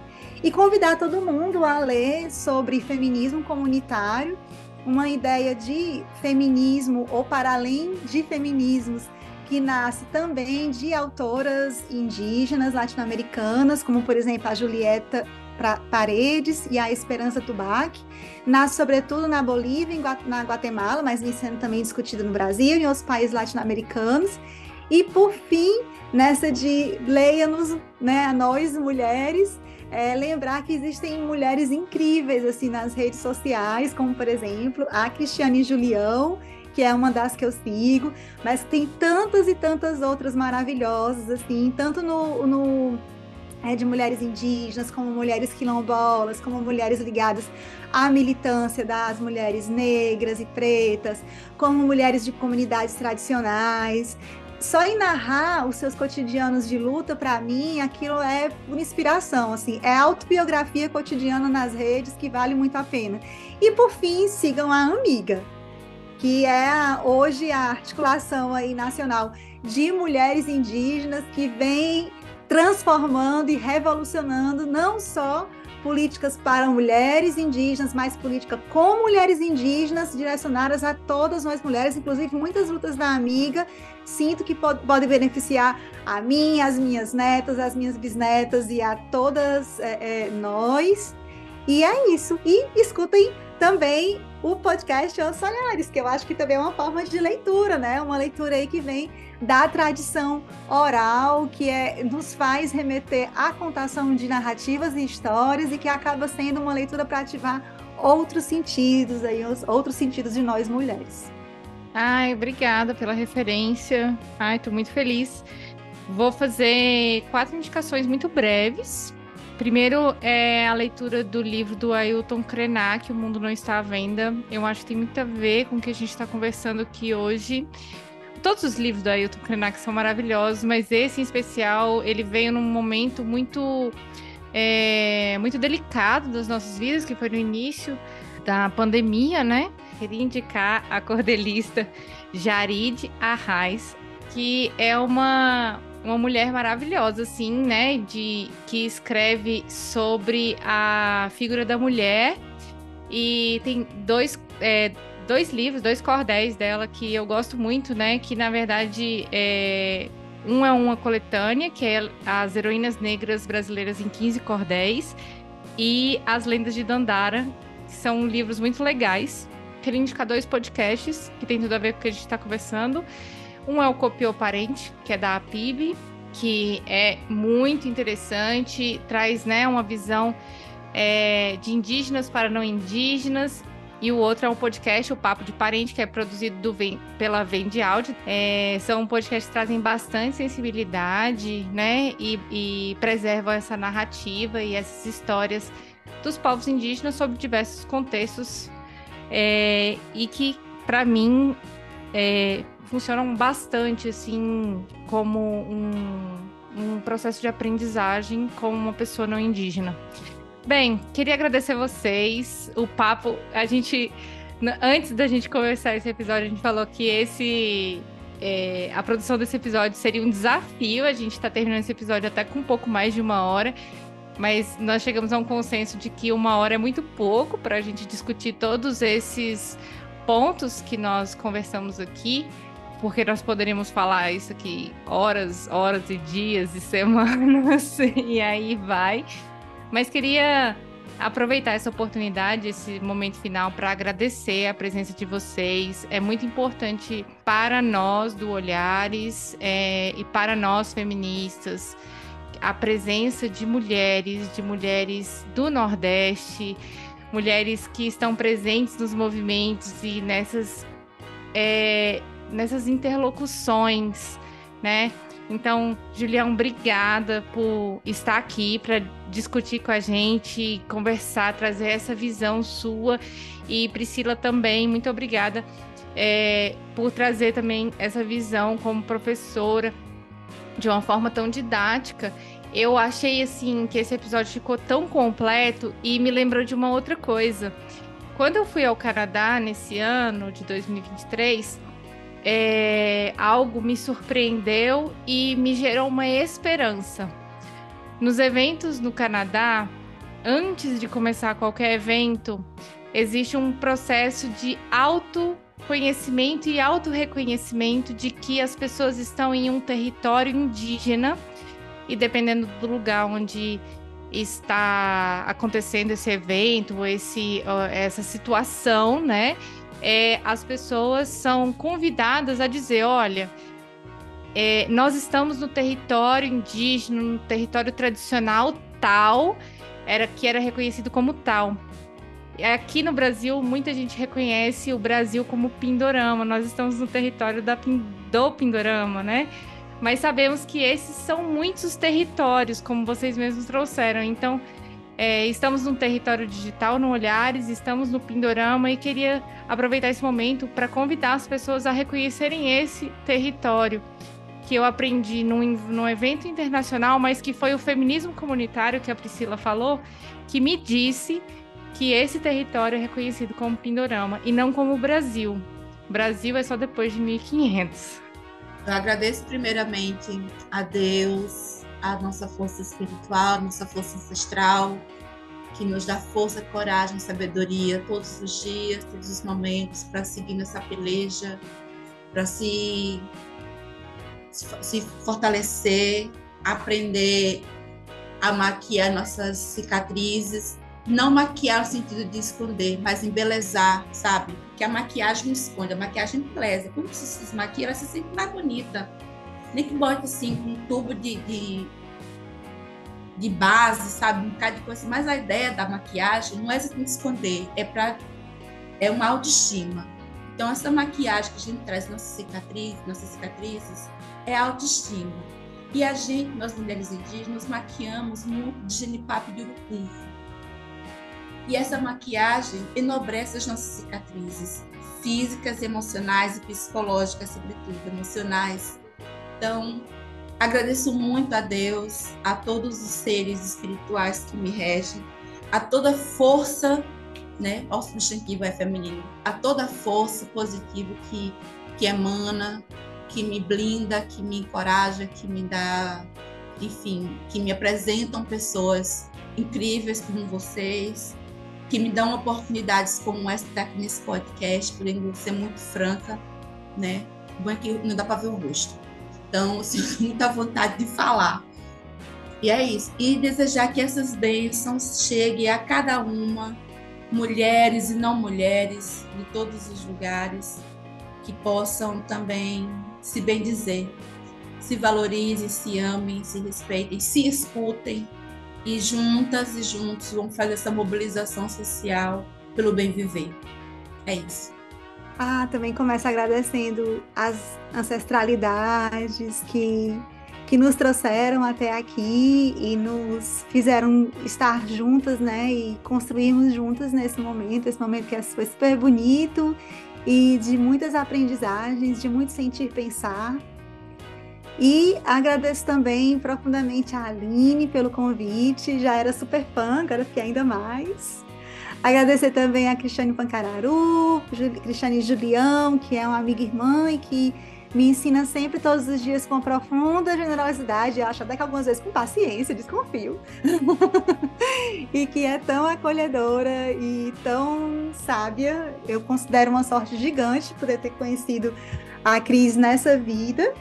E convidar todo mundo a ler sobre feminismo comunitário, uma ideia de feminismo ou para além de feminismos que nasce também de autoras indígenas latino-americanas, como por exemplo a Julieta Paredes e a Esperança Tubac. Nasce sobretudo na Bolívia na Guatemala, mas vem sendo também discutida no Brasil e em outros países latino-americanos. E por fim, nessa de leia-nos, né, a nós mulheres, é, lembrar que existem mulheres incríveis assim nas redes sociais, como por exemplo a Cristiane Julião, que é uma das que eu sigo, mas tem tantas e tantas outras maravilhosas, assim, tanto no, no é, de mulheres indígenas, como mulheres quilombolas, como mulheres ligadas à militância das mulheres negras e pretas, como mulheres de comunidades tradicionais. Só em narrar os seus cotidianos de luta, para mim, aquilo é uma inspiração, assim, é autobiografia cotidiana nas redes que vale muito a pena. E por fim, sigam a Amiga, que é hoje a articulação aí nacional de mulheres indígenas que vem transformando e revolucionando não só políticas para mulheres indígenas, mas política com mulheres indígenas direcionadas a todas nós mulheres, inclusive muitas lutas da amiga. Sinto que pode, pode beneficiar a mim, as minhas netas, as minhas bisnetas e a todas é, é, nós. E é isso. E escutem também o podcast Os Olhares, que eu acho que também é uma forma de leitura, né? Uma leitura aí que vem da tradição oral, que é, nos faz remeter à contação de narrativas e histórias e que acaba sendo uma leitura para ativar outros sentidos aí, os outros sentidos de nós mulheres. Ai, obrigada pela referência. Ai, tô muito feliz. Vou fazer quatro indicações muito breves Primeiro é a leitura do livro do Ailton Krenak, O Mundo Não Está à Venda. Eu acho que tem muito a ver com o que a gente está conversando aqui hoje. Todos os livros do Ailton Krenak são maravilhosos, mas esse em especial, ele veio num momento muito, é, muito delicado das nossas vidas, que foi no início da pandemia, né? Queria indicar a cordelista Jarid Arraes, que é uma uma mulher maravilhosa, assim, né? De, que escreve sobre a figura da mulher. E tem dois, é, dois livros, dois cordéis dela que eu gosto muito, né? Que na verdade é, um é uma coletânea, que é As Heroínas Negras Brasileiras em 15 Cordéis, e As Lendas de Dandara, que são livros muito legais. Queria indicar dois podcasts que tem tudo a ver com o que a gente está conversando. Um é o Copiou Parente, que é da APIB, que é muito interessante, traz né, uma visão é, de indígenas para não indígenas. E o outro é um podcast, o Papo de Parente, que é produzido do, pela Vende Áudio. É, são podcasts que trazem bastante sensibilidade, né? E, e preservam essa narrativa e essas histórias dos povos indígenas sob diversos contextos. É, e que, para mim, é, funcionam bastante, assim, como um, um processo de aprendizagem como uma pessoa não indígena. Bem, queria agradecer vocês. O papo, a gente, antes da gente começar esse episódio, a gente falou que esse é, a produção desse episódio seria um desafio. A gente está terminando esse episódio até com um pouco mais de uma hora. mas nós chegamos a um consenso de que uma hora é muito pouco para a gente discutir todos esses pontos que nós conversamos aqui, porque nós poderíamos falar isso aqui horas, horas e dias e semanas, e aí vai. Mas queria aproveitar essa oportunidade, esse momento final, para agradecer a presença de vocês. É muito importante para nós do Olhares é, e para nós feministas a presença de mulheres, de mulheres do Nordeste, mulheres que estão presentes nos movimentos e nessas, é, nessas interlocuções, né? Então, Julião, obrigada por estar aqui para discutir com a gente, conversar, trazer essa visão sua. E Priscila também, muito obrigada é, por trazer também essa visão como professora de uma forma tão didática eu achei assim que esse episódio ficou tão completo e me lembrou de uma outra coisa. Quando eu fui ao Canadá nesse ano de 2023, é, algo me surpreendeu e me gerou uma esperança. Nos eventos no Canadá, antes de começar qualquer evento, existe um processo de autoconhecimento e autorreconhecimento de que as pessoas estão em um território indígena e dependendo do lugar onde está acontecendo esse evento, esse, essa situação, né? É, as pessoas são convidadas a dizer, olha, é, nós estamos no território indígena, no território tradicional tal, era que era reconhecido como tal. Aqui no Brasil, muita gente reconhece o Brasil como Pindorama. Nós estamos no território da, do Pindorama, né? mas sabemos que esses são muitos territórios, como vocês mesmos trouxeram. Então, é, estamos no território digital, no Olhares, estamos no Pindorama e queria aproveitar esse momento para convidar as pessoas a reconhecerem esse território que eu aprendi num, num evento internacional, mas que foi o feminismo comunitário que a Priscila falou, que me disse que esse território é reconhecido como Pindorama e não como Brasil. Brasil é só depois de 1500. Eu agradeço primeiramente a Deus, a nossa força espiritual, a nossa força ancestral, que nos dá força, coragem, sabedoria todos os dias, todos os momentos para seguir nessa peleja, para se, se fortalecer, aprender a maquiar nossas cicatrizes, não maquiar no sentido de esconder, mas embelezar, sabe? Que a maquiagem esconde, a maquiagem embeleza. Quando você se maquia, ela se sente mais bonita. Nem que bote assim, um tubo de, de, de base, sabe? Um bocado de coisa. Mas a ideia da maquiagem não é esconder, é para é uma autoestima. Então, essa maquiagem que a gente traz nossas cicatrizes, nossas cicatrizes, é autoestima. E a gente, nós mulheres indígenas, maquiamos muito de genipapo de urucum e essa maquiagem enobrece as nossas cicatrizes físicas, emocionais e psicológicas, sobretudo emocionais. Então, agradeço muito a Deus, a todos os seres espirituais que me regem, a toda força, né? O substantivo é feminino, a toda força positiva que que emana, que me blinda, que me encoraja, que me dá, enfim, que me apresentam pessoas incríveis como vocês, que me dão oportunidades como essa daqui nesse podcast, por ser muito franca, né? Bom é que não dá para ver o rosto. Então, eu sinto muita vontade de falar. E é isso. E desejar que essas bênçãos cheguem a cada uma, mulheres e não mulheres, de todos os lugares, que possam também se bendizer, se valorizem, se amem, se respeitem, se escutem, e juntas e juntos vamos fazer essa mobilização social pelo bem viver. É isso. Ah, também começo agradecendo as ancestralidades que, que nos trouxeram até aqui e nos fizeram estar juntas, né? E construirmos juntas nesse momento, esse momento que foi super bonito e de muitas aprendizagens, de muito sentir pensar. E agradeço também profundamente a Aline pelo convite, já era super fã, agora fiquei ainda mais. Agradecer também a Cristiane Pancararu, Cristiane Julião, que é uma amiga irmã e que me ensina sempre todos os dias com profunda generosidade, acho até que algumas vezes com paciência, desconfio, e que é tão acolhedora e tão sábia. Eu considero uma sorte gigante poder ter conhecido a Cris nessa vida.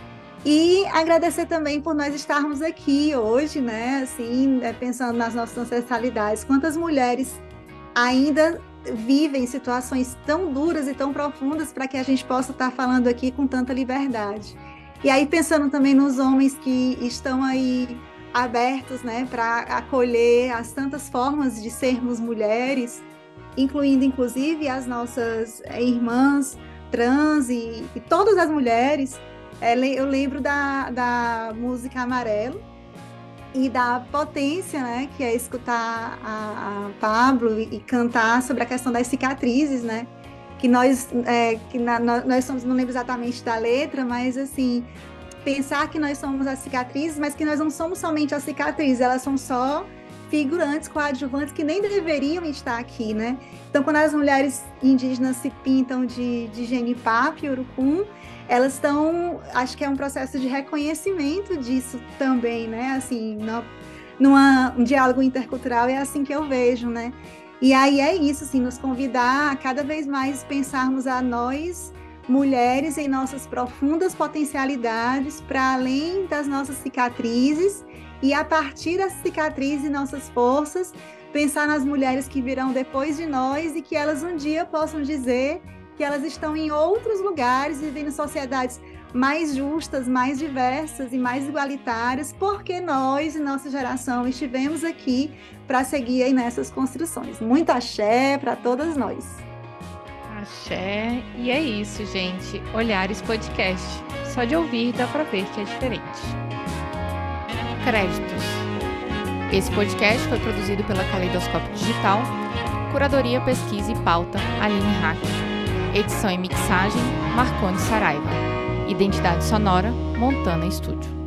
E agradecer também por nós estarmos aqui hoje, né? Assim, é, pensando nas nossas ancestralidades. Quantas mulheres ainda vivem situações tão duras e tão profundas para que a gente possa estar falando aqui com tanta liberdade. E aí pensando também nos homens que estão aí abertos, né, para acolher as tantas formas de sermos mulheres, incluindo inclusive as nossas eh, irmãs trans e, e todas as mulheres. É, eu lembro da, da música Amarelo, e da potência, né, que é escutar a, a Pablo e, e, cantar sobre a questão das cicatrizes, né, que nós, é, que na, nós somos, não lembro exatamente da letra, mas assim, pensar que nós somos as cicatrizes, mas que nós não somos somente as cicatrizes, elas são só figurantes, coadjuvantes que nem deveriam estar aqui, né? Então, quando as mulheres indígenas se pintam de, de genipapo e urucum, elas estão, acho que é um processo de reconhecimento disso também, né? Assim, no, numa, um diálogo intercultural é assim que eu vejo, né? E aí é isso, assim, nos convidar a cada vez mais pensarmos a nós, mulheres, em nossas profundas potencialidades, para além das nossas cicatrizes, e a partir das cicatrizes e nossas forças, pensar nas mulheres que virão depois de nós e que elas um dia possam dizer que elas estão em outros lugares, vivendo em sociedades mais justas, mais diversas e mais igualitárias, porque nós e nossa geração estivemos aqui para seguir aí nessas construções. Muito axé para todas nós. Axé. E é isso, gente. Olhares Podcast. Só de ouvir dá para ver que é diferente. Créditos. Esse podcast foi produzido pela Caleidoscópio Digital. Curadoria, pesquisa e pauta, Aline Hacker. Edição e mixagem, Marcone Saraiva. Identidade sonora, Montana Estúdio.